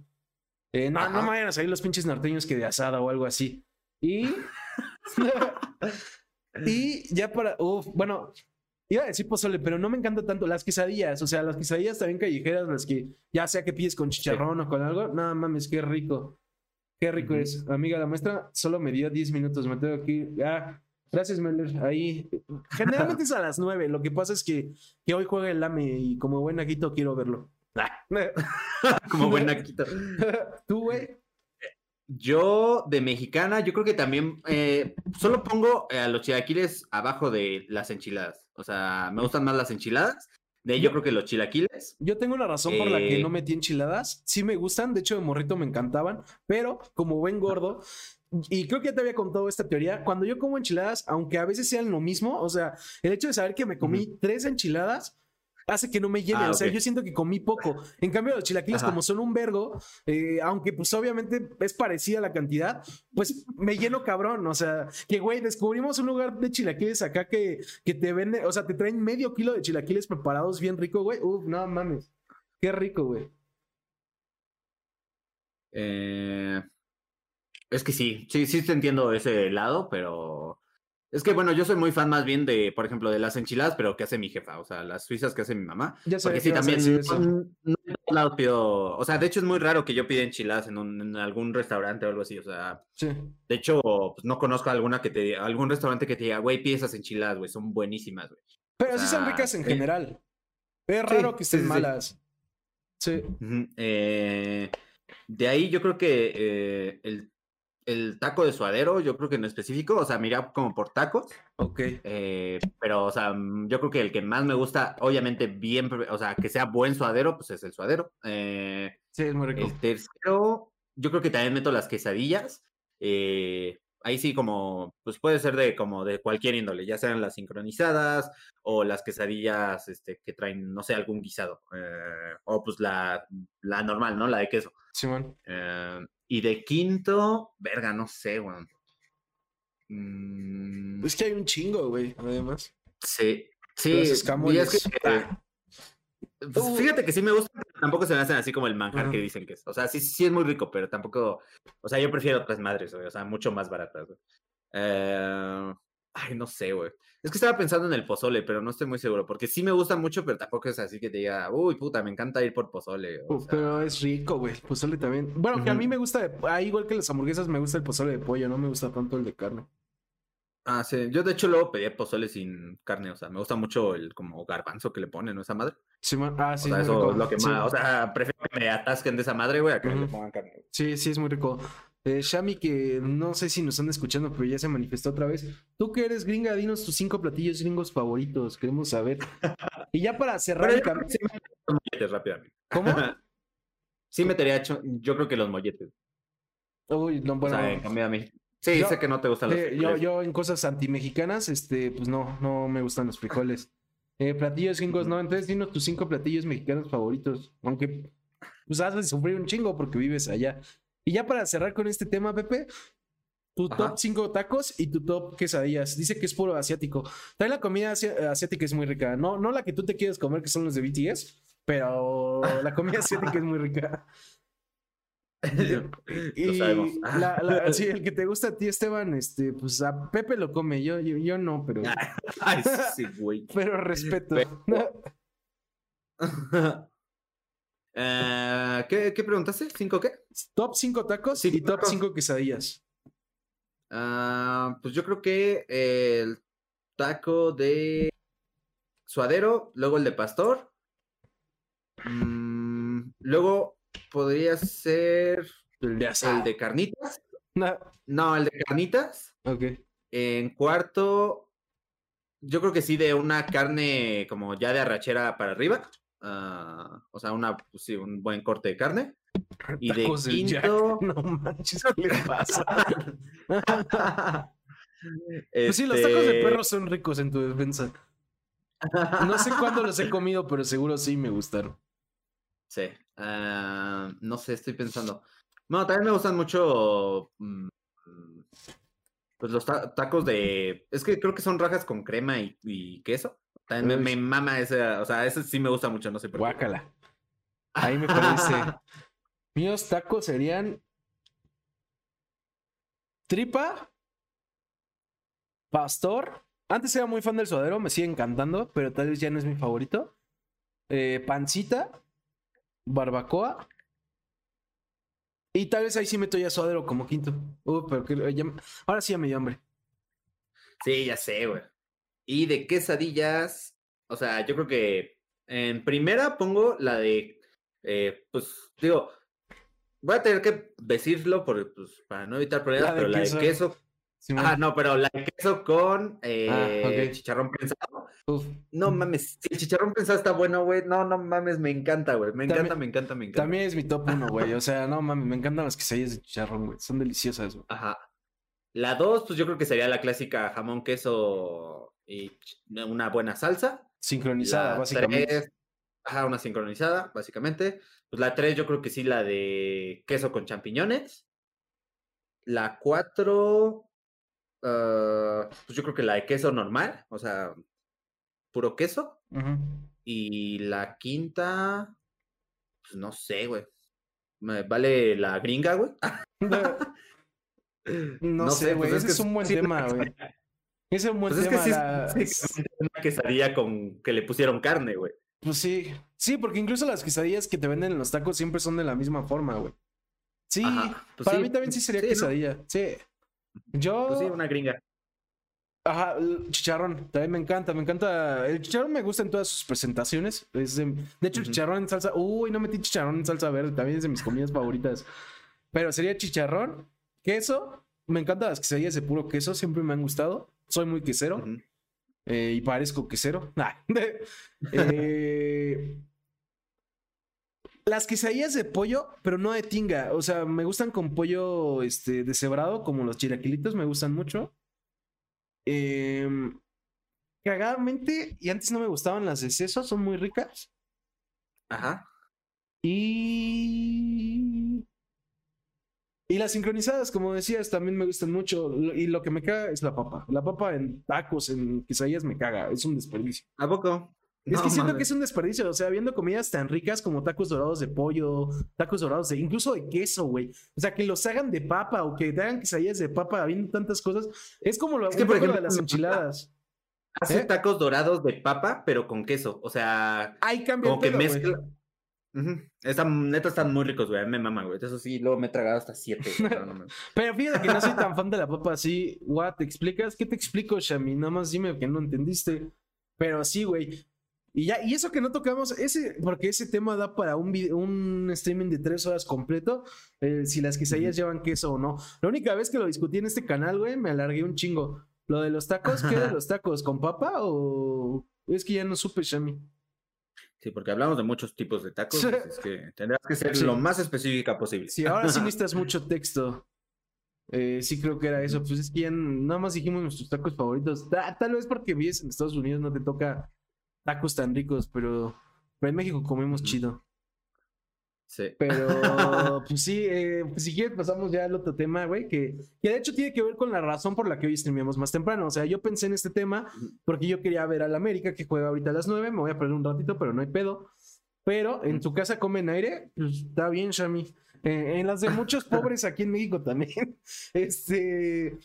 Eh, no, no me vayan a salir los pinches norteños que de asada o algo así. Y. y ya para. Uf, bueno, iba a decir pozole, pero no me encanta tanto las quesadillas. O sea, las quesadillas también callejeras, las que ya sea que pides con chicharrón o con algo. No mames, qué rico. Qué rico es. Amiga, la maestra solo me dio 10 minutos. Me tengo que ir. Ah, gracias, Meller. Ahí. Generalmente es a las 9. Lo que pasa es que, que hoy juega el AME y como buen naquito quiero verlo. Como buen naquito. Tú, güey. Yo, de mexicana, yo creo que también eh, solo pongo a los chilaquiles abajo de las enchiladas. O sea, me gustan más las enchiladas. De yo creo que los chilaquiles. Yo tengo una razón por la que Eh. no metí enchiladas. Sí me gustan, de hecho de morrito me encantaban, pero como buen gordo, y creo que ya te había contado esta teoría, cuando yo como enchiladas, aunque a veces sean lo mismo, o sea, el hecho de saber que me comí tres enchiladas hace que no me llene, Ah, o sea, yo siento que comí poco. En cambio, los chilaquiles, Ajá. como son un vergo, eh, aunque pues obviamente es parecida la cantidad, pues me lleno cabrón, o sea, que güey, descubrimos un lugar de chilaquiles acá que, que te vende, o sea, te traen medio kilo de chilaquiles preparados bien rico, güey. Uf, no mames. Qué rico, güey. Eh, es que sí, sí, sí te entiendo ese lado, pero es que bueno, yo soy muy fan más bien de, por ejemplo, de las enchiladas, pero que hace mi jefa, o sea, las suizas que hace mi mamá. Ya sabía Porque sí, también no, no en todos lados pido, o sea, de hecho es muy raro que yo pida enchiladas en, un, en algún restaurante o algo así, o sea, Sí. de hecho, pues no conozco alguna que te algún restaurante que te diga, güey, pide esas enchiladas, güey, son buenísimas, güey. Pero O sí son sea, ricas en sí. general. Es Sí, raro que estén sí, malas. Sí. Eh, de ahí yo creo que eh, el, el taco de suadero, yo creo que en específico, o sea, mira como por tacos, Ok. eh, pero, o sea, mm, yo creo que el que más me gusta, obviamente, bien, o sea, que sea buen suadero, pues es el suadero. Eh, Sí, es muy rico. el tercero, yo creo que también meto las quesadillas. eh, ahí sí, como, pues puede ser de como de cualquier índole, ya sean las sincronizadas o las quesadillas este, que traen, no sé, algún guisado. eh, o pues la, la normal, ¿no? La de queso. Simón. Eh, y de quinto, verga, no sé, weón. Mm, Es que hay un chingo, güey, además. sí, Los sí. y es que, pues, Uh. fíjate que sí me gusta, pero tampoco se me hacen así como el manjar que dicen que es. O sea, sí, sí es muy rico, pero tampoco. O sea, yo prefiero otras madres, güey. O sea, mucho más baratas, güey. Eh, ay, no sé, güey. Es que estaba pensando en el pozole, pero no estoy muy seguro. Porque sí me gusta mucho, pero tampoco es así que te diga, uy, puta, me encanta ir por pozole. o Uf, sea, pero es rico, güey. El pozole también. Bueno, que a mí me gusta, de- ah, igual que las hamburguesas, me gusta el pozole de pollo, no me gusta tanto el de carne. Ah, sí. Yo de hecho luego pedí pozole sin carne. O sea, me gusta mucho el como garbanzo que le ponen, ¿no? Esa madre. Simón. Ah, sí, o sea, es eso es lo que Sí. más. O sea, prefiero que me atasquen de esa madre, güey, a que le Ujú. pongan carne. Sí, sí, es muy rico. Eh, Shami, que no sé si nos están escuchando, pero ya se manifestó otra vez. Tú que eres gringa, dinos tus cinco platillos gringos favoritos. Queremos saber. Y ya para cerrar el yo creo cam- que sí rápidamente. ¿Cómo? sí metería, yo creo que los molletes. Uy, no, bueno. o sea, en a mí. Sí, Yo- sé que no te gustan los eh, yo, frijoles. yo en cosas antimexicanas, este, pues no, no me gustan los frijoles. Eh, platillos gringos, no. Entonces, dinos tus cinco platillos mexicanos favoritos. Aunque, pues has de sufrir un chingo porque vives allá. Y ya para cerrar con este tema, Pepe, tu Ajá. top 5 tacos y tu top quesadillas. Dice que es puro asiático. También la comida asia- asiática es muy rica. No, no la que tú te quieres comer, que son los de BTS, pero la comida asiática es muy rica. Y Lo sabemos. la- la- sí, el que te gusta a ti, Esteban, este, pues a Pepe lo come, yo, yo, yo no, pero, Ay, sí, güey. pero respeto. Eh, ¿qué, ¿Qué preguntaste? ¿Cinco qué? top 5 tacos y top tacos. 5 quesadillas. Ah, pues yo creo que el taco de suadero, luego el de pastor. mm, luego podría ser El de el de carnitas. No, No, el de carnitas. ok. En cuarto, yo creo que sí, de una carne como ya de arrachera para arriba. Ah, o sea, una, pues sí, un buen corte de carne. Y de Jack. quinto. No manches, ¿qué le pasa? Pues sí, los Este, tacos de perro son ricos en tu defensa. No sé cuándo los he comido, pero seguro sí me gustaron. Sí. ah, no sé, estoy pensando. No, también me gustan mucho. mm, pues los ta- tacos de. Es que creo que son rajas con crema y, y queso. También me, mama ese. O sea, ese sí me gusta mucho, no sé por qué. Guácala. Ahí me parece. Míos tacos serían tripa, pastor. Antes era muy fan del suadero, me sigue encantando, pero tal vez ya no es mi favorito. Eh, pancita, barbacoa. Y tal vez ahí sí meto ya suadero como quinto. Uh, pero que- ya ahora sí ya me dio hambre. Sí, ya sé, güey. Y de quesadillas, o sea, yo creo que en primera pongo la de, eh, pues, digo, voy a tener que decirlo por, pues, para no evitar problemas, La pero la de queso, ah, no, pero la de queso con eh, Ah, chicharrón prensado. Uf. No mames, si el chicharrón prensado está bueno, güey, no, no mames, me encanta, güey, me encanta, También- me encanta, me encanta. También es mi top uno, güey. O sea, no mames, me encantan las quesadillas de chicharrón, güey. Son deliciosas, güey. Ajá. La dos, pues yo creo que sería la clásica jamón, queso y una buena salsa. Sincronizada, La básicamente. tres, ajá, una sincronizada, básicamente. Pues la 3 yo creo que sí, la de queso con champiñones. La 4, pues yo creo que la de queso normal, o sea, puro queso. Y la quinta, pues no sé, güey. Me vale la gringa, güey. No, sé, güey. pues ese es un buen sí, tema, güey. Ese es un buen Pues es que tema. sí, la- una quesadilla con que le pusieron carne, güey. Pues sí. Sí, porque incluso las quesadillas que te venden en los tacos siempre son de la misma forma, güey. Sí, Ajá, pues para sí, mí también sí sería sí, ¿no? quesadilla. Sí. Yo. Pues sí, una gringa. Ajá, el chicharrón. También me encanta, me encanta. El chicharrón me gusta en todas sus presentaciones. Es de, de hecho, el chicharrón en salsa. Uy, no metí chicharrón en salsa verde. También es de mis comidas favoritas. Pero sería chicharrón, queso. Me encantan las quesadillas de puro queso. Siempre me han gustado. Soy muy quesero. Eh, y parezco quesero. Nah. Eh, las quesadillas de pollo, pero no de tinga. O sea, me gustan con pollo este, deshebrado, como los chilaquilitos, me gustan mucho. Em, cagadamente, y antes no me gustaban las de seso, son muy ricas. Ajá. Y. Y las sincronizadas, como decías, también me gustan mucho. Y lo que me caga es la papa. La papa en tacos, en quesadillas, me caga. Es un desperdicio. ¿A poco? Es No que siento que es un desperdicio, o sea, viendo comidas tan ricas como tacos dorados de pollo, tacos dorados de, incluso de queso, güey. O sea, que los hagan de papa o que te hagan quesadillas de papa, habiendo tantas cosas. Es como lo Es que, por poco lo de ejemplo, las enchiladas. Hace ¿Eh? tacos dorados de papa, pero con queso. O sea, cambia como que güey. Ujú. Están, neta, están muy ricos, güey. a mí Me maman, güey. Eso sí, luego me he tragado hasta siete. no. Pero fíjate que no soy tan fan de la papa así. What, ¿te explicas? ¿Qué te explico, Shami? Nada más dime que no entendiste. Pero sí, güey. Y ya, y eso que no tocamos, ese, porque ese tema da para un, vide- un streaming de tres horas completo, eh, si las quesadillas llevan queso o no. La única vez que lo discutí en este canal, güey, me alargué un chingo. Lo de los tacos, ¿qué de los tacos? ¿Con papa o...? Es que ya no supe, Shami. Sí, porque hablamos de muchos tipos de tacos. Es que tendrás que ser Sí. lo más específica posible. Sí, ahora sí necesitas mucho texto. Eh, sí creo que era eso. Pues es que ya nada más dijimos nuestros tacos favoritos. Ta- tal vez porque vives en Estados Unidos no te toca tacos tan ricos, pero, pero en México comemos chido. Sí. Pero pues sí, eh, pues si quieres pasamos ya al otro tema, güey, que, que de hecho tiene que ver con la razón por la que hoy streameamos más temprano. O sea, yo pensé en este tema porque yo quería ver al América que juega ahorita a las 9, me voy a perder un ratito, pero no hay pedo. Pero en tu casa comen aire, pues está bien, Shami. Eh, en las de muchos pobres aquí en México también. Este.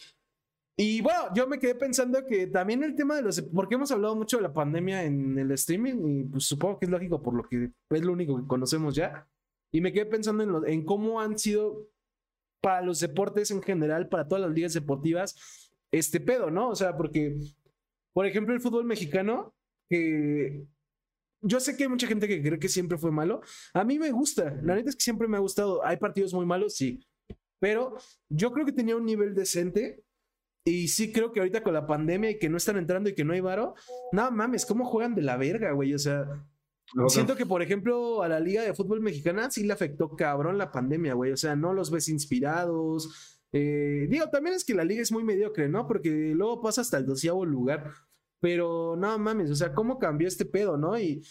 Y bueno, yo me quedé pensando que también el tema de los. Porque hemos hablado mucho de la pandemia en el streaming, y pues supongo que es lógico por lo que es lo único que conocemos ya. Y me quedé pensando en, lo- en cómo han sido para los deportes en general, para todas las ligas deportivas, este pedo, ¿no? O sea, porque, por ejemplo, el fútbol mexicano, que yo sé que hay mucha gente que cree que siempre fue malo. A mí me gusta, la neta es que siempre me ha gustado. Hay partidos muy malos, sí, pero yo creo que tenía un nivel decente. Y sí creo que ahorita con la pandemia y que no están entrando y que no hay varo, no mames, ¿cómo juegan de la verga, güey? O sea, Siento que, por ejemplo, a la Liga de Fútbol Mexicana sí le afectó cabrón la pandemia, güey. O sea, no los ves inspirados. Eh, digo, también es que la liga es muy mediocre, ¿no? Porque luego pasa hasta el doceavo lugar. Pero no mames, o sea, ¿cómo cambió este pedo, no? Y,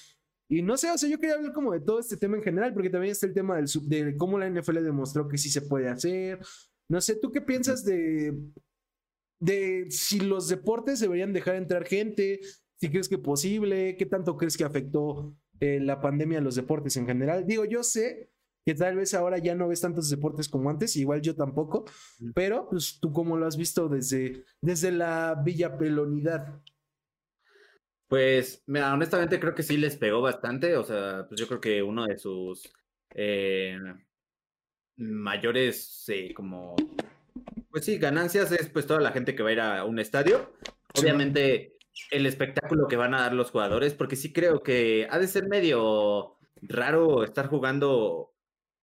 y no sé, o sea, yo quería hablar como de todo este tema en general, porque también está el tema del de cómo la NFL demostró que sí se puede hacer. No sé, ¿tú qué piensas de, de si los deportes deberían dejar entrar gente, si crees que es posible, qué tanto crees que afectó eh, la pandemia los deportes en general. Digo, yo sé que tal vez ahora ya no ves tantos deportes como antes, igual yo tampoco, pero pues tú cómo lo has visto desde, desde la Villa Pelonidad. Pues, mira, honestamente creo que sí les pegó bastante. O sea, pues yo creo que uno de sus eh, mayores, eh, como, pues sí, ganancias es pues toda la gente que va a ir a un estadio. Obviamente, el espectáculo que van a dar los jugadores, porque sí creo que ha de ser medio raro estar jugando.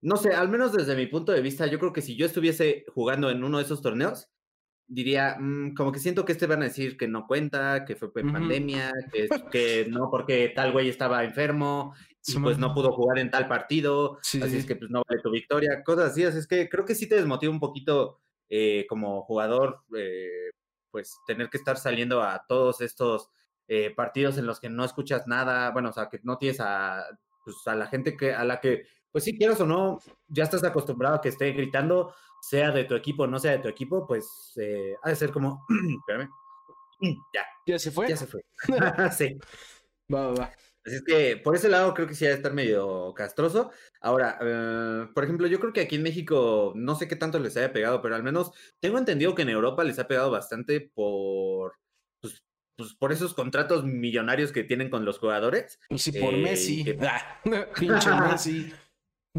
No sé, al menos desde mi punto de vista, yo creo que si yo estuviese jugando en uno de esos torneos, diría, mm, como que siento que este van a decir que no cuenta, que fue pandemia, que, que, no porque tal güey estaba enfermo y pues no pudo jugar en tal partido, así es que pues no vale tu victoria, cosas así, así es que creo que sí te desmotiva un poquito eh, como jugador, eh, pues tener que estar saliendo a todos estos eh, partidos en los que no escuchas nada, bueno, o sea, que no tienes a, pues, a la gente que, a la que, pues si quieres o no, ya estás acostumbrado a que esté gritando, sea de tu equipo o no sea de tu equipo, pues eh, ha de ser como, espérame, ya. ¿Ya se fue? Ya se fue. sí. Va, va, va. Así es que por ese lado creo que sí ha de estar medio castroso. Ahora, eh, por ejemplo, yo creo que aquí en México no sé qué tanto les haya pegado, pero al menos tengo entendido que en Europa les ha pegado bastante por pues, pues por esos contratos millonarios que tienen con los jugadores. Y si por eh, Messi. Ah, pinche Messi.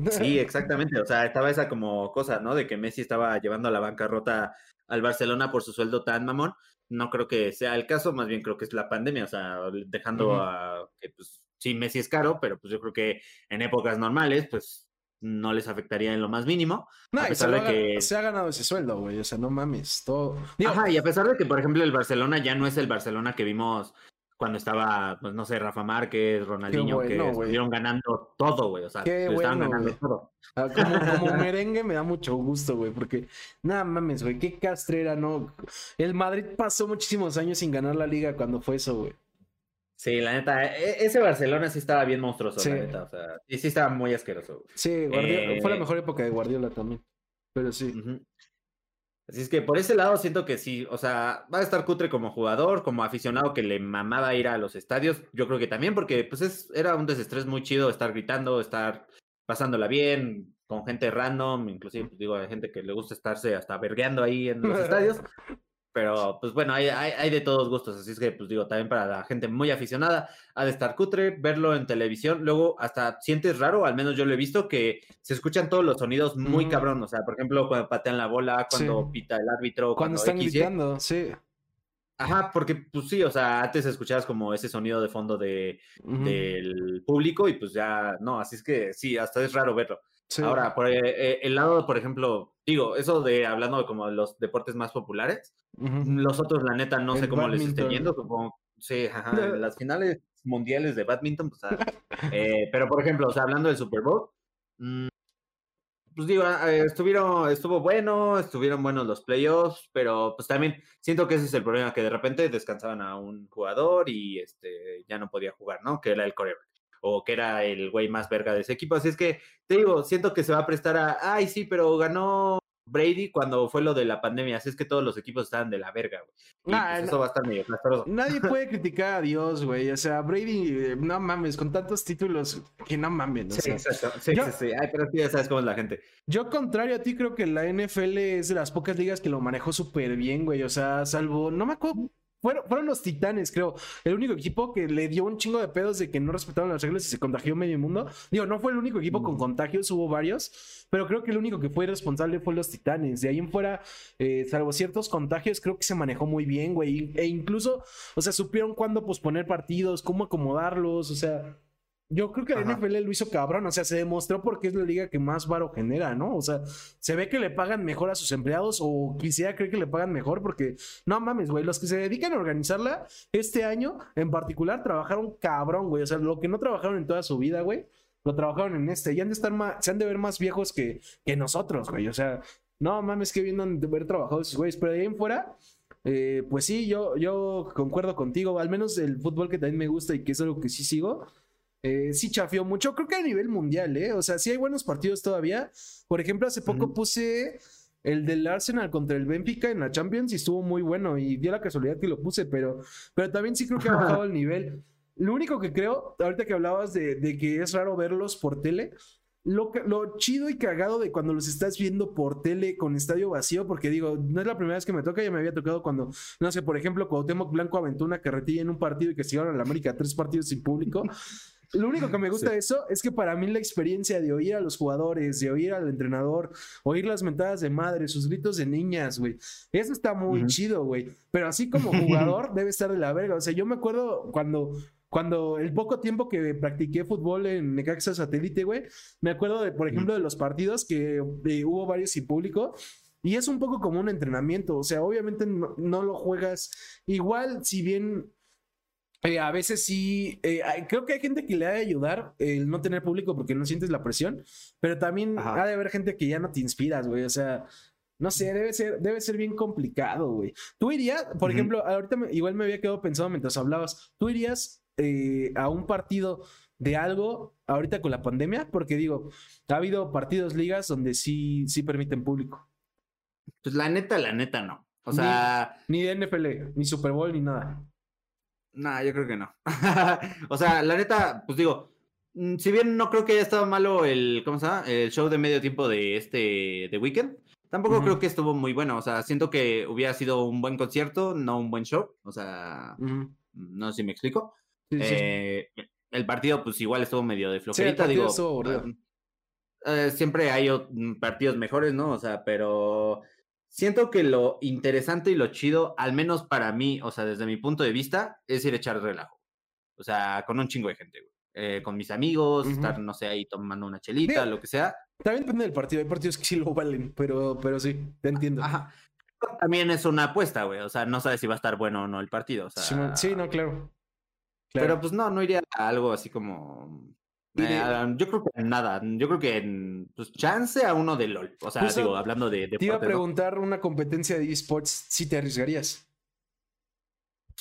Sí, exactamente. O sea, estaba esa como cosa, ¿no? De que Messi estaba llevando a la bancarrota al Barcelona por su sueldo tan mamón. No creo que sea el caso, más bien creo que es la pandemia, o sea, dejando a que, pues, sí, Messi es caro, pero pues yo creo que en épocas normales, pues, no les afectaría en lo más mínimo. No, a pesar de que se ha ganado ese sueldo, güey. O sea, no mames. Todo. Ajá, y a pesar de que, por ejemplo, el Barcelona ya no es el Barcelona que vimos cuando estaba, pues no sé, Rafa Márquez, Ronaldinho, que estuvieron ganando todo, güey. O sea, estaban ganando todo. Ah, como, merengue me da mucho gusto, güey, porque nada mames, güey, qué castrera, ¿no? El Madrid pasó muchísimos años sin ganar la liga cuando fue eso, güey. Sí, la neta, e, ese Barcelona sí estaba bien monstruoso, la neta, o sea, y sí estaba muy asqueroso. Güey. Sí, fue la eh, mejor época de Guardiola también, pero sí. Así es que por ese lado siento que sí, o sea, va a estar cutre como jugador, como aficionado que le mamaba ir a los estadios, yo creo que también, porque pues es, era un desestrés muy chido estar gritando, estar pasándola bien, con gente random, inclusive, pues digo, hay gente que le gusta estarse hasta vergueando ahí en los estadios. Pero, pues bueno, hay, hay, de todos gustos, así es que, pues digo, también para la gente muy aficionada, ha de estar cutre, verlo en televisión, luego hasta sientes raro, al menos yo lo he visto, que se escuchan todos los sonidos muy mm. cabrón, o sea, por ejemplo, cuando patean la bola, cuando pita el árbitro, cuando, están gritando, sí. Ajá, porque pues sí, o sea, antes escuchabas como ese sonido de fondo de, del público y pues ya, no, así es que sí, hasta es raro verlo. Ahora, por eh, eh, el lado, por ejemplo, digo, eso de hablando de como los deportes más populares, los otros, la neta, no sé cómo les esté yendo, supongo. Sí, ajá, las finales mundiales de badminton, pues, ah, eh, pero por ejemplo, o sea, hablando del Super Bowl, mm, pues digo, ah, estuvieron, estuvo bueno, estuvieron buenos los playoffs, pero pues también siento que ese es el problema, que de repente descansaban a un jugador y este ya no podía jugar, ¿no? Que era el coreback o que era el güey más verga de ese equipo. Así es que, te digo, siento que se va a prestar a, ay, sí, pero ganó Brady cuando fue lo de la pandemia. Así es que todos los equipos estaban de la verga, güey. Pues, eso va a estar medio castroso. Nadie puede criticar a Dios, güey. O sea, Brady, eh, no mames, con tantos títulos que no mames. sí, exacto. Sí, sí, sí. Ay, pero sí, ya sabes cómo es la gente. Yo, contrario a ti, creo que la NFL es de las pocas ligas que lo manejó súper bien, güey. O sea, salvo, no me acuerdo fueron, los Titanes, creo. El único equipo que le dio un chingo de pedos de que no respetaban las reglas y se contagió medio mundo. Digo, no fue el único equipo con contagios, hubo varios. Pero creo que el único que fue responsable fue los Titanes. De ahí en fuera, eh, salvo ciertos contagios, creo que se manejó muy bien, güey. E incluso, o sea, supieron cuándo posponer partidos, cómo acomodarlos, o sea. Yo creo que la NFL lo hizo cabrón, o sea, se demostró porque es la liga que más varo genera, ¿no? O sea, se ve que le pagan mejor a sus empleados o quisiera creer que le pagan mejor porque, no mames, güey, los que se dedican a organizarla este año en particular trabajaron cabrón, güey, o sea, lo que no trabajaron en toda su vida, güey, lo trabajaron en este. Y han de estar más, se han de ver más viejos que, que nosotros, güey, o sea, no mames, que bien han de haber trabajado esos güeyes, pero de ahí en fuera... Eh, pues sí, yo, yo concuerdo contigo, al menos el fútbol que también me gusta y que es algo que sí sigo, eh, sí chafió mucho, creo que a nivel mundial, ¿eh? O sea, sí hay buenos partidos todavía. Por ejemplo, hace poco puse el del Arsenal contra el Benfica en la Champions y estuvo muy bueno y dio la casualidad que lo puse, pero, pero también sí creo que ha bajado el nivel. Lo único que creo, ahorita que hablabas de, de que es raro verlos por tele, lo, lo, chido y cagado de cuando los estás viendo por tele con estadio vacío, porque digo, no es la primera vez que me toca, ya me había tocado cuando, no sé, por ejemplo, Cuauhtémoc Blanco aventó una carretilla en un partido y que llevaron a la América tres partidos sin público. Lo único que me gusta de eso es que para mí la experiencia de oír a los jugadores, de oír al entrenador, oír las mentadas de madre, sus gritos de niñas, güey, eso está muy chido, güey. Pero así como jugador debe estar de la verga. O sea, yo me acuerdo cuando cuando el poco tiempo que practiqué fútbol en Necaxa Satélite, güey, me acuerdo de, por ejemplo, de los partidos que eh, hubo varios sin público. Y es un poco como un entrenamiento, o sea, obviamente no, lo juegas igual, si bien eh, a veces sí, eh, creo que hay gente que le ha de ayudar el no tener público porque no sientes la presión, pero también ha de haber gente que ya no te inspiras, güey, o sea, no sé, debe ser, debe ser bien complicado, güey. Tú irías, por ejemplo, ahorita igual me había quedado pensando mientras hablabas, tú irías eh, a un partido de algo ahorita con la pandemia? Porque digo, ha habido partidos, ligas donde sí, sí permiten público. Pues la neta, la neta no. O sea. Ni, de NFL, ni Super Bowl, ni nada. No, yo creo que no. o sea, la neta, pues digo, mm, si bien no creo que haya estado malo el, ¿cómo se llama? El show de medio tiempo de este, de Weekend, tampoco creo que estuvo muy bueno. O sea, siento que hubiera sido un buen concierto, no un buen show. O sea, no sé si me explico. Eh, el partido, pues igual estuvo medio de flojerita, digo. Eh, siempre hay mm, partidos mejores, ¿no? O sea, pero siento que lo interesante y lo chido, al menos para mí, o sea, desde mi punto de vista, es ir a echar relajo. O sea, con un chingo de gente, güey. Eh, con mis amigos, estar, no sé, ahí tomando una chelita, lo que sea. También depende del partido. Hay partidos que sí lo valen, pero, pero sí, te entiendo. También es una apuesta, güey. O sea, no sabes si va a estar bueno o no el partido. O sea, sí, no, claro. Pero pues no, no iría a algo así como. Eh, yo creo que nada. Yo creo que pues, chance a uno de LOL. O sea, digo, hablando de. te iba a preguntar una competencia de esports si te arriesgarías.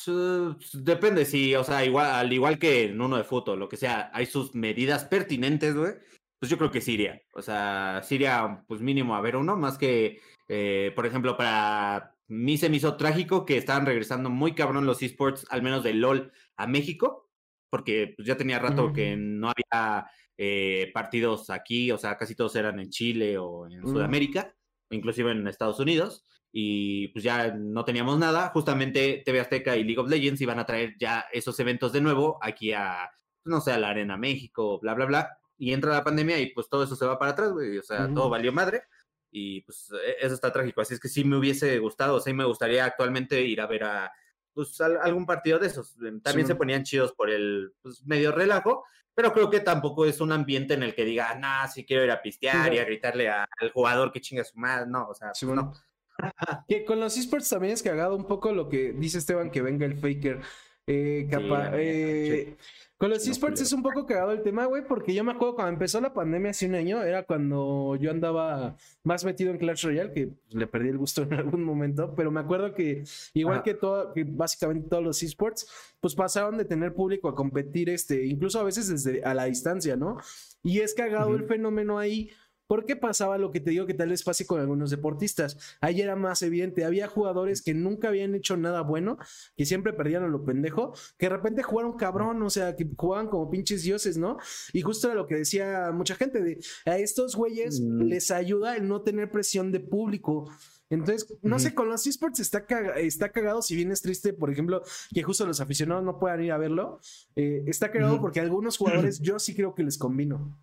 Pues, depende, si, o sea, igual, al igual que en uno de fútbol, lo que sea, hay sus medidas pertinentes, güey. Pues yo creo que sí iría. O sea, sí iría, pues mínimo a ver uno, más que, eh, por ejemplo, para mí se me hizo trágico que estaban regresando muy cabrón los esports, al menos de LOL, a México, porque pues, ya tenía rato que no había eh, partidos aquí, o sea, casi todos eran en Chile o en Sudamérica, inclusive en Estados Unidos, y pues ya no teníamos nada. Justamente TV Azteca y League of Legends iban a traer ya esos eventos de nuevo aquí a, no sé, a la Arena México, bla, bla, bla. Y entra la pandemia y pues todo eso se va para atrás, güey. O sea, todo valió madre. Y pues e, eso está trágico. Así es que sí me hubiese gustado, sí me gustaría actualmente ir a ver a pues, algún partido de esos. Em, también se ponían chidos por el pues, medio relajo, pero creo que tampoco es un ambiente en el que diga, nah, sí quiero ir a pistear y a gritarle al jugador que chinga su madre. No, o sea, pues, no. que con los esports también es cagado un poco lo que dice Esteban, que venga el faker. Eh, capaz, eh, con los esports es un poco cagado el tema, güey, porque yo me acuerdo cuando empezó la pandemia hace un año, era cuando yo andaba más metido en Clash Royale, que pues, le perdí el gusto en algún momento, pero me acuerdo que igual que todo, que básicamente todos los esports, pues pasaron de tener público a competir, este, incluso a veces desde a la distancia, ¿no? Y es cagado el fenómeno ahí ¿Por qué pasaba lo que te digo que tal vez pase con algunos deportistas? Ahí era más evidente. Había jugadores que nunca habían hecho nada bueno, que siempre perdían a lo pendejo, que de repente jugaron cabrón, o sea, que jugaban como pinches dioses, ¿no? Y justo era lo que decía mucha gente, de, a estos güeyes mm. les ayuda el no tener presión de público. Entonces, no sé, con los esports está, está cagado, si bien es triste, por ejemplo, que justo los aficionados no puedan ir a verlo, eh, está cagado porque algunos jugadores yo sí creo que les combino.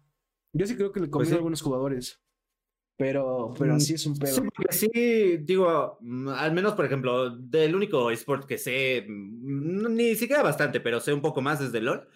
Yo sí creo que le conviene a algunos jugadores. Pero, pero así mm, es un pedo. Sí, sí, digo, mm, al menos, por ejemplo, del único esport que sé, mm, ni siquiera bastante, pero sé un poco más desde LOL.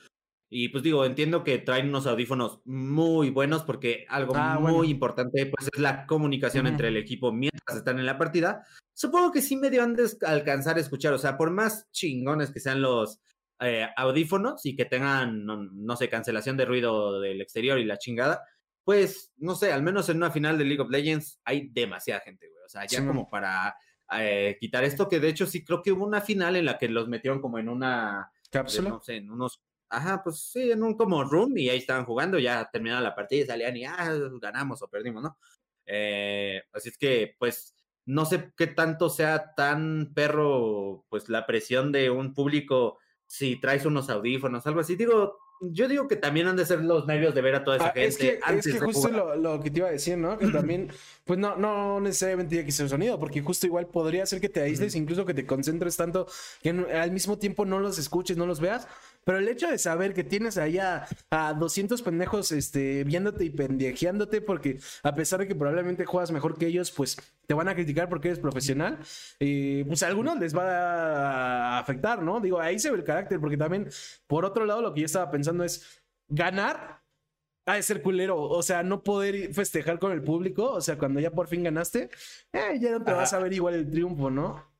Y pues digo, entiendo que traen unos audífonos muy buenos porque algo ah, muy importante pues es la comunicación entre el equipo mientras están en la partida. Supongo que sí medio han de alcanzar a escuchar, o sea, por más chingones que sean los, eh, audífonos y que tengan, no, sé, cancelación de ruido del exterior y la chingada, pues, no sé, al menos en una final de League of Legends hay demasiada gente, güey. O sea, ya como para eh, quitar esto, que de hecho sí creo que hubo una final en la que los metieron como en una... Cápsula. no sé, en unos... Ajá, pues sí, en un como room y ahí estaban jugando, ya terminaba la partida y salían y, ah, ganamos o perdimos, ¿no? Eh, así es que, pues, no sé qué tanto sea tan perro, pues, la presión de un público si traes unos audífonos, algo así. Digo, yo digo que también han de ser los nervios de ver a toda esa Ah, gente. es que, antes es que justo lo, lo que te iba a decir, ¿no? Que también, pues no, no necesariamente tiene que ser sonido, porque justo igual podría ser que te aísles, incluso que te concentres tanto que al mismo tiempo no los escuches, no los veas. Pero el hecho de saber que tienes ahí a, a 200 pendejos este, viéndote y pendejeándote, porque a pesar de que probablemente juegas mejor que ellos, pues te van a criticar porque eres profesional, eh, pues a algunos les va a afectar, ¿no? Digo, ahí se ve el carácter, porque también, por otro lado, lo que yo estaba pensando es ganar ha de ser culero. O sea, no poder festejar con el público. O sea, cuando ya por fin ganaste, eh, ya no te Ajá. vas a ver igual el triunfo, ¿no?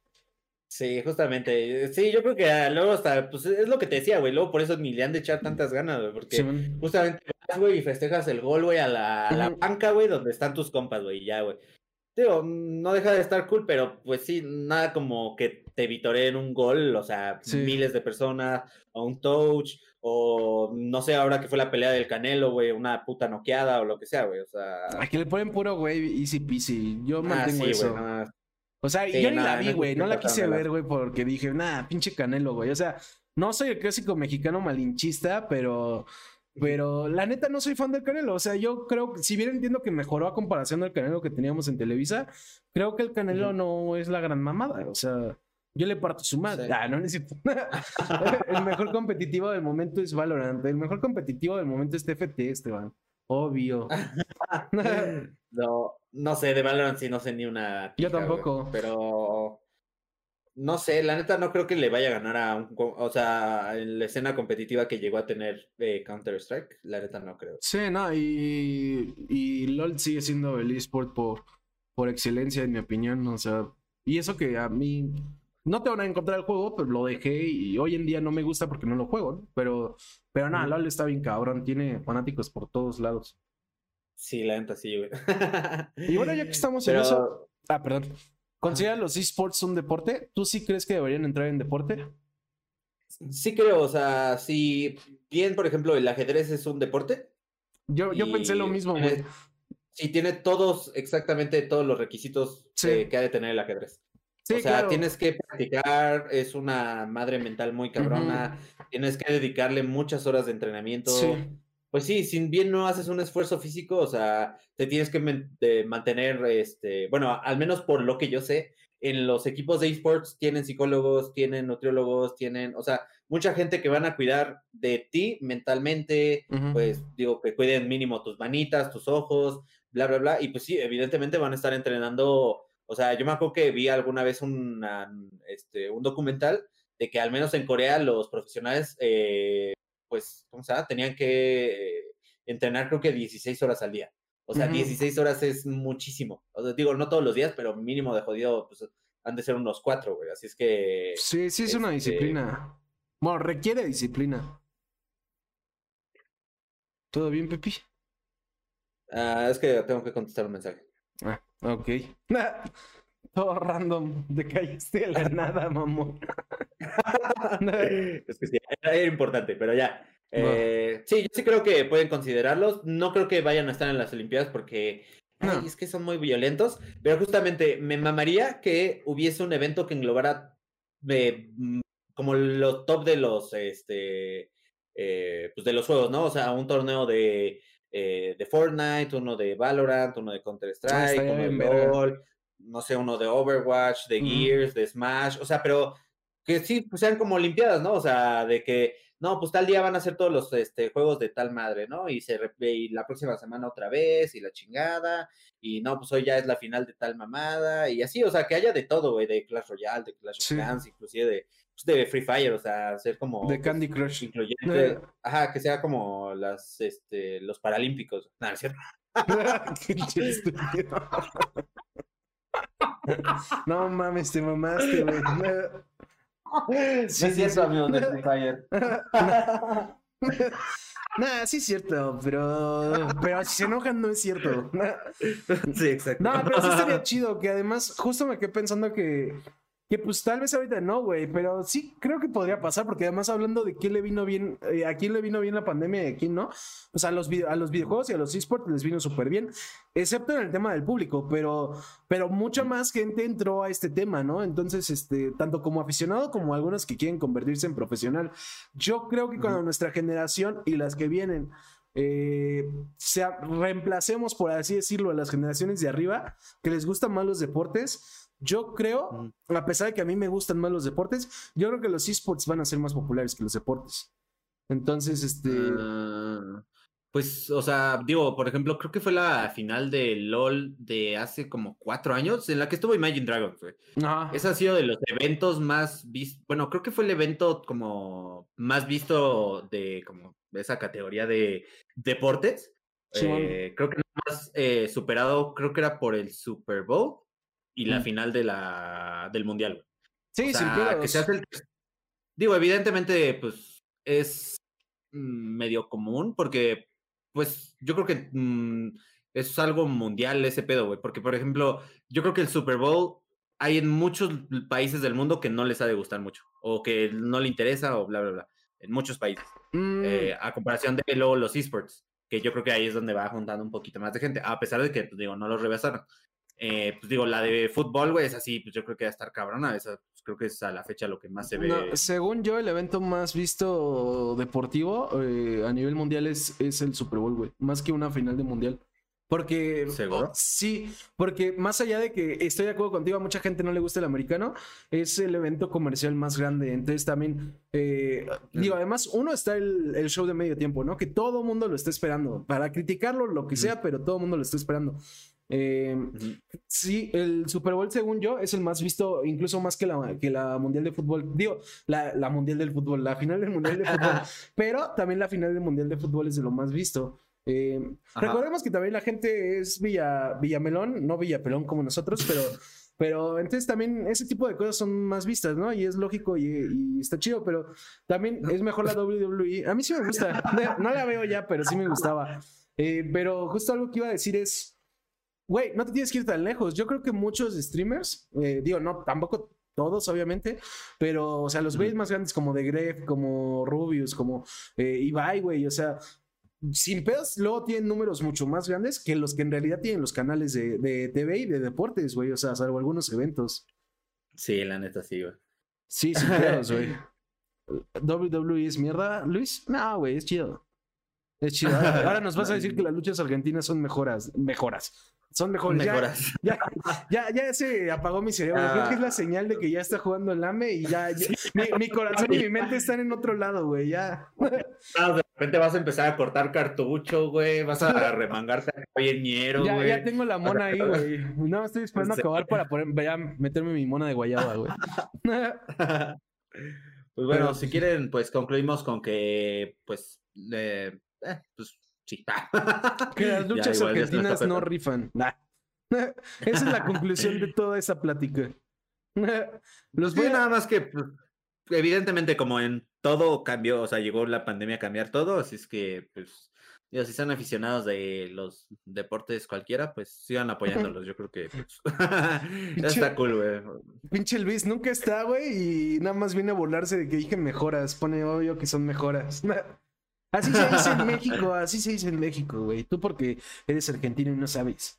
Sí, justamente. Sí, yo creo que ah, luego hasta, pues es lo que te decía, güey. Luego por eso ni le han de echar tantas ganas, güey. Porque Sí, justamente vas, güey, y festejas el gol, güey, a la, a la banca, güey, donde están tus compas, güey, ya, güey. Digo, no deja de estar cool, pero pues sí, nada como que te vitoreen un gol, o sea, Sí. miles de personas, o un touch, o no sé, ahora que fue la pelea del Canelo, güey, una puta noqueada o lo que sea, güey, o sea. Aquí le ponen puro güey, easy peasy. Yo ah, mantengo sí, eso. güey, no, O sea, Sí, yo ni nada, la vi, no güey. No la quise ver, güey, porque dije, nah, pinche canelo, güey. O sea, no soy el clásico mexicano malinchista, pero. Pero la neta no soy fan del Canelo. O sea, yo creo que, si bien entiendo que mejoró a comparación del Canelo que teníamos en Televisa, creo que el Canelo no es la gran mamada. O sea, yo le parto su madre. Sí. Ah, no, no es cierto. el mejor competitivo del momento es Valorant. El mejor competitivo del momento es TFT, Esteban. Obvio. No, no sé, de Valorant sí no sé ni una. Yo güey, tampoco. Pero. No sé, la neta no creo que le vaya a ganar a un. O sea, en la escena competitiva que llegó a tener eh, Counter-Strike, la neta no creo. Sí, no, y, y LOL sigue siendo el eSport por, por excelencia, en mi opinión. O sea, y eso que a mí no tengo nada en contra del juego, pero lo dejé y hoy en día no me gusta porque no lo juego, ¿no? Pero, pero nada. LOL está bien cabrón, tiene fanáticos por todos lados. Sí, la neta sí, güey. Y bueno, ya que estamos en eso. Ah, perdón. ¿Considera los eSports un deporte? ¿Tú sí crees que deberían entrar en deporte? Sí creo, o sea, si bien, por ejemplo, el ajedrez es un deporte, Yo, yo pensé lo mismo, güey. Sí, tiene todos, exactamente todos los requisitos Sí. que ha de tener el ajedrez. Sí, o sea, claro. tienes que practicar, es una madre mental muy cabrona, tienes que dedicarle muchas horas de entrenamiento. Sí. Pues sí, si bien no haces un esfuerzo físico, o sea, te tienes que mantener, este, bueno, al menos por lo que yo sé, en los equipos de esports tienen psicólogos, tienen nutriólogos, tienen, o sea, mucha gente que van a cuidar de ti mentalmente, pues digo, que cuiden mínimo tus manitas, tus ojos, bla, bla, bla. Y pues sí, evidentemente van a estar entrenando. O sea, yo me acuerdo que vi alguna vez una, este, un documental de que al menos en Corea los profesionales, eh, pues, ¿cómo se llama? Tenían que eh, entrenar creo que 16 horas al día. O sea, Ujú. 16 horas es muchísimo. O sea, digo, no todos los días, pero mínimo de jodido, pues han de ser unos cuatro, güey. Así es que... Sí, sí es una este- disciplina. Bueno, requiere disciplina. ¿Todo bien, Pepi? ah, es que tengo que contestar un mensaje. Ah, ok. Todo random. Te caíste de la nada, mamón. es que sí, era, era importante, pero ya. Eh, sí, yo sí creo que pueden considerarlos. No creo que vayan a estar en las Olimpiadas porque ay, es que son muy violentos. Pero justamente me mamaría que hubiese un evento que englobara eh, como lo top de los este eh, pues de los juegos, ¿no? O sea, un torneo de, de Fortnite, uno de Valorant, uno de Counter Strike, uno de. LOL, no sé, uno de Overwatch, de. Gears, de Smash, o sea, pero que sí pues, sean como olimpiadas, ¿no? O sea, de que no, pues tal día van a ser todos los este, juegos de tal madre, ¿no? Y se y la próxima semana otra vez, y la chingada, y no, pues hoy ya es la final de tal mamada, y así, o sea, que haya de todo, güey, de Clash Royale, de Clash of Sí. Clans, inclusive de, pues, de Free Fire, o sea, ser como De pues, Candy Crush. incluyente, ajá, que sea como las, este, los paralímpicos, es cierto. No mames, te mamaste, güey. Sí, sí, sí. amigos de Free Fire. Nah, sí es cierto, pero, pero si se enojan no es cierto. sí, exacto. No, pero sí estaría chido, que además justo me quedé pensando que Que pues tal vez ahorita no, güey, pero sí creo que podría pasar, porque además hablando de quién le vino bien, eh, a quién le vino bien la pandemia y a quién no, pues a los, a los videojuegos y a los esports les vino súper bien, excepto en el tema del público, pero, pero mucha más gente entró a este tema, ¿no? Entonces, este, tanto como aficionado como algunos que quieren convertirse en profesional. Yo creo que cuando nuestra generación y las que vienen eh, sea, reemplacemos, por así decirlo, a las generaciones de arriba, que les gustan más los deportes, yo creo, a pesar de que a mí me gustan más los deportes, yo creo que los esports van a ser más populares que los deportes. Entonces, este. Ah, pues, o sea, digo, por ejemplo, creo que fue la final de LOL de hace como cuatro años, en la que estuvo Imagine Dragons, güey. Ese ha sido de los eventos más vistos. Bueno, creo que fue el evento como más visto de como esa categoría de deportes. Eh, creo que más eh, superado, creo que era por el Super Bowl y la mm. final de la, del Mundial. Sí, sí, que se hace Digo, evidentemente, pues es mm, medio común porque, pues, yo creo que mm, es algo mundial ese pedo, güey. Porque, por ejemplo, yo creo que el Super Bowl hay en muchos países del mundo que no les ha de gustar mucho o que no le interesa o bla, bla, bla. En muchos países. Eh, a comparación de luego los esports, que yo creo que ahí es donde va juntando un poquito más de gente, a pesar de que, pues, digo, no los rebasaron. Eh, pues digo, la de fútbol, güey, es así, pues yo creo que va a estar cabrona. Esa, pues, creo que es a la fecha lo que más se ve. según yo, el evento más visto deportivo eh, a nivel mundial es, es el Super Bowl, güey. Más que una final de mundial. Porque. ¿Seguro? sí, porque más allá de que estoy de acuerdo contigo, a mucha gente no le gusta el americano, es el evento comercial más grande. Entonces también. Eh, digo, además, uno está el, el, show de medio tiempo, ¿no? Que todo mundo lo está esperando. Para criticarlo, lo que sea, pero todo mundo lo está esperando. Eh, sí, el Super Bowl, según yo, es el más visto, incluso más que la, que la Mundial de Fútbol. Digo, la, la Mundial del Fútbol, la final del Mundial de Fútbol. pero también la final del Mundial de Fútbol es de lo más visto. Eh, recordemos que también la gente es Villa, Villamelón, no Villapelón como nosotros, pero, pero entonces también ese tipo de cosas son más vistas, ¿no? Y es lógico y, está chido, pero también es mejor la WWE. A mí sí me gusta, no, la veo ya, pero sí me gustaba. Eh, pero justo algo que iba a decir es, güey, no te tienes que ir tan lejos. Yo creo que muchos streamers, eh, digo, no, tampoco todos, obviamente, pero, o sea, los güeyes más grandes como The Gref, como Rubius, como eh, Ibai, güey, o sea, sin pedos, luego tienen números mucho más grandes que los que en realidad tienen los canales de, de TV y de deportes, güey, o sea, salvo algunos eventos. Sí, la neta sí, güey. Sí, sin pedos, güey. WWE es mierda, Luis. No, güey, es chido. Es chido. Ahora nos vas a decir que las luchas argentinas son mejoras, mejoras. Son mejores. Ya, ya, ya, se apagó mi cerebro. Creo que es la ah. señal de que ya está jugando el AME y ya, mi, corazón y mi mente están en otro lado, güey. Ya. Ah, de repente vas a empezar a cortar cartucho, güey. Vas a remangarte bien ñero, ya, Ya tengo la mona ahí, güey. No, estoy esperando a acabar para poder ya, meterme mi mona de guayaba, güey. Pues bueno, si quieren, pues concluimos con que, pues, eh, pues que las luchas argentinas no rifan. Esa es la conclusión de toda esa plática. Los voy nada más que, pues, evidentemente, como en todo cambió, o sea, llegó la pandemia a cambiar todo, así es que, pues, si están aficionados de los deportes cualquiera, pues sigan apoyándolos. Yo creo que pues, está cool, güey. Pinche Luis nunca está, güey, y nada más viene a volarse de que dije mejoras. Pone obvio que son mejoras. Así se dice en México, así se dice en México, güey. Tú porque eres argentino y no sabes.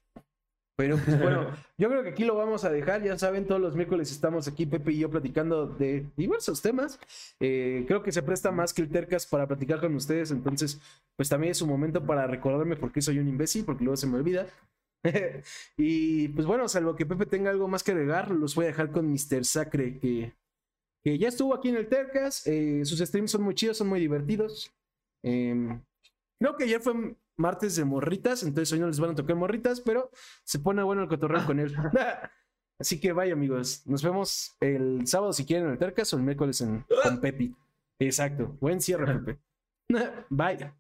Pero pues bueno, yo creo que aquí lo vamos a dejar. Ya saben, todos los miércoles estamos aquí, Pepe y yo, platicando de diversos temas. Eh, creo que se presta más que el Tercas para platicar con ustedes. Entonces, pues también es un momento para recordarme por qué soy un imbécil, porque luego se me olvida. y pues bueno, salvo que Pepe tenga algo más que agregar, los voy a dejar con Mr. Sacre, que, que ya estuvo aquí en el Tercas. Eh, sus streams son muy chidos, son muy divertidos. Em, creo que ayer fue martes de morritas, entonces hoy no les van a tocar morritas, pero se pone bueno el cotorreo con él. Así que vaya, amigos. Nos vemos el sábado si quieren en el Tercas o el miércoles en, con Pepi. Exacto. Buen cierre, Pepe. Bye.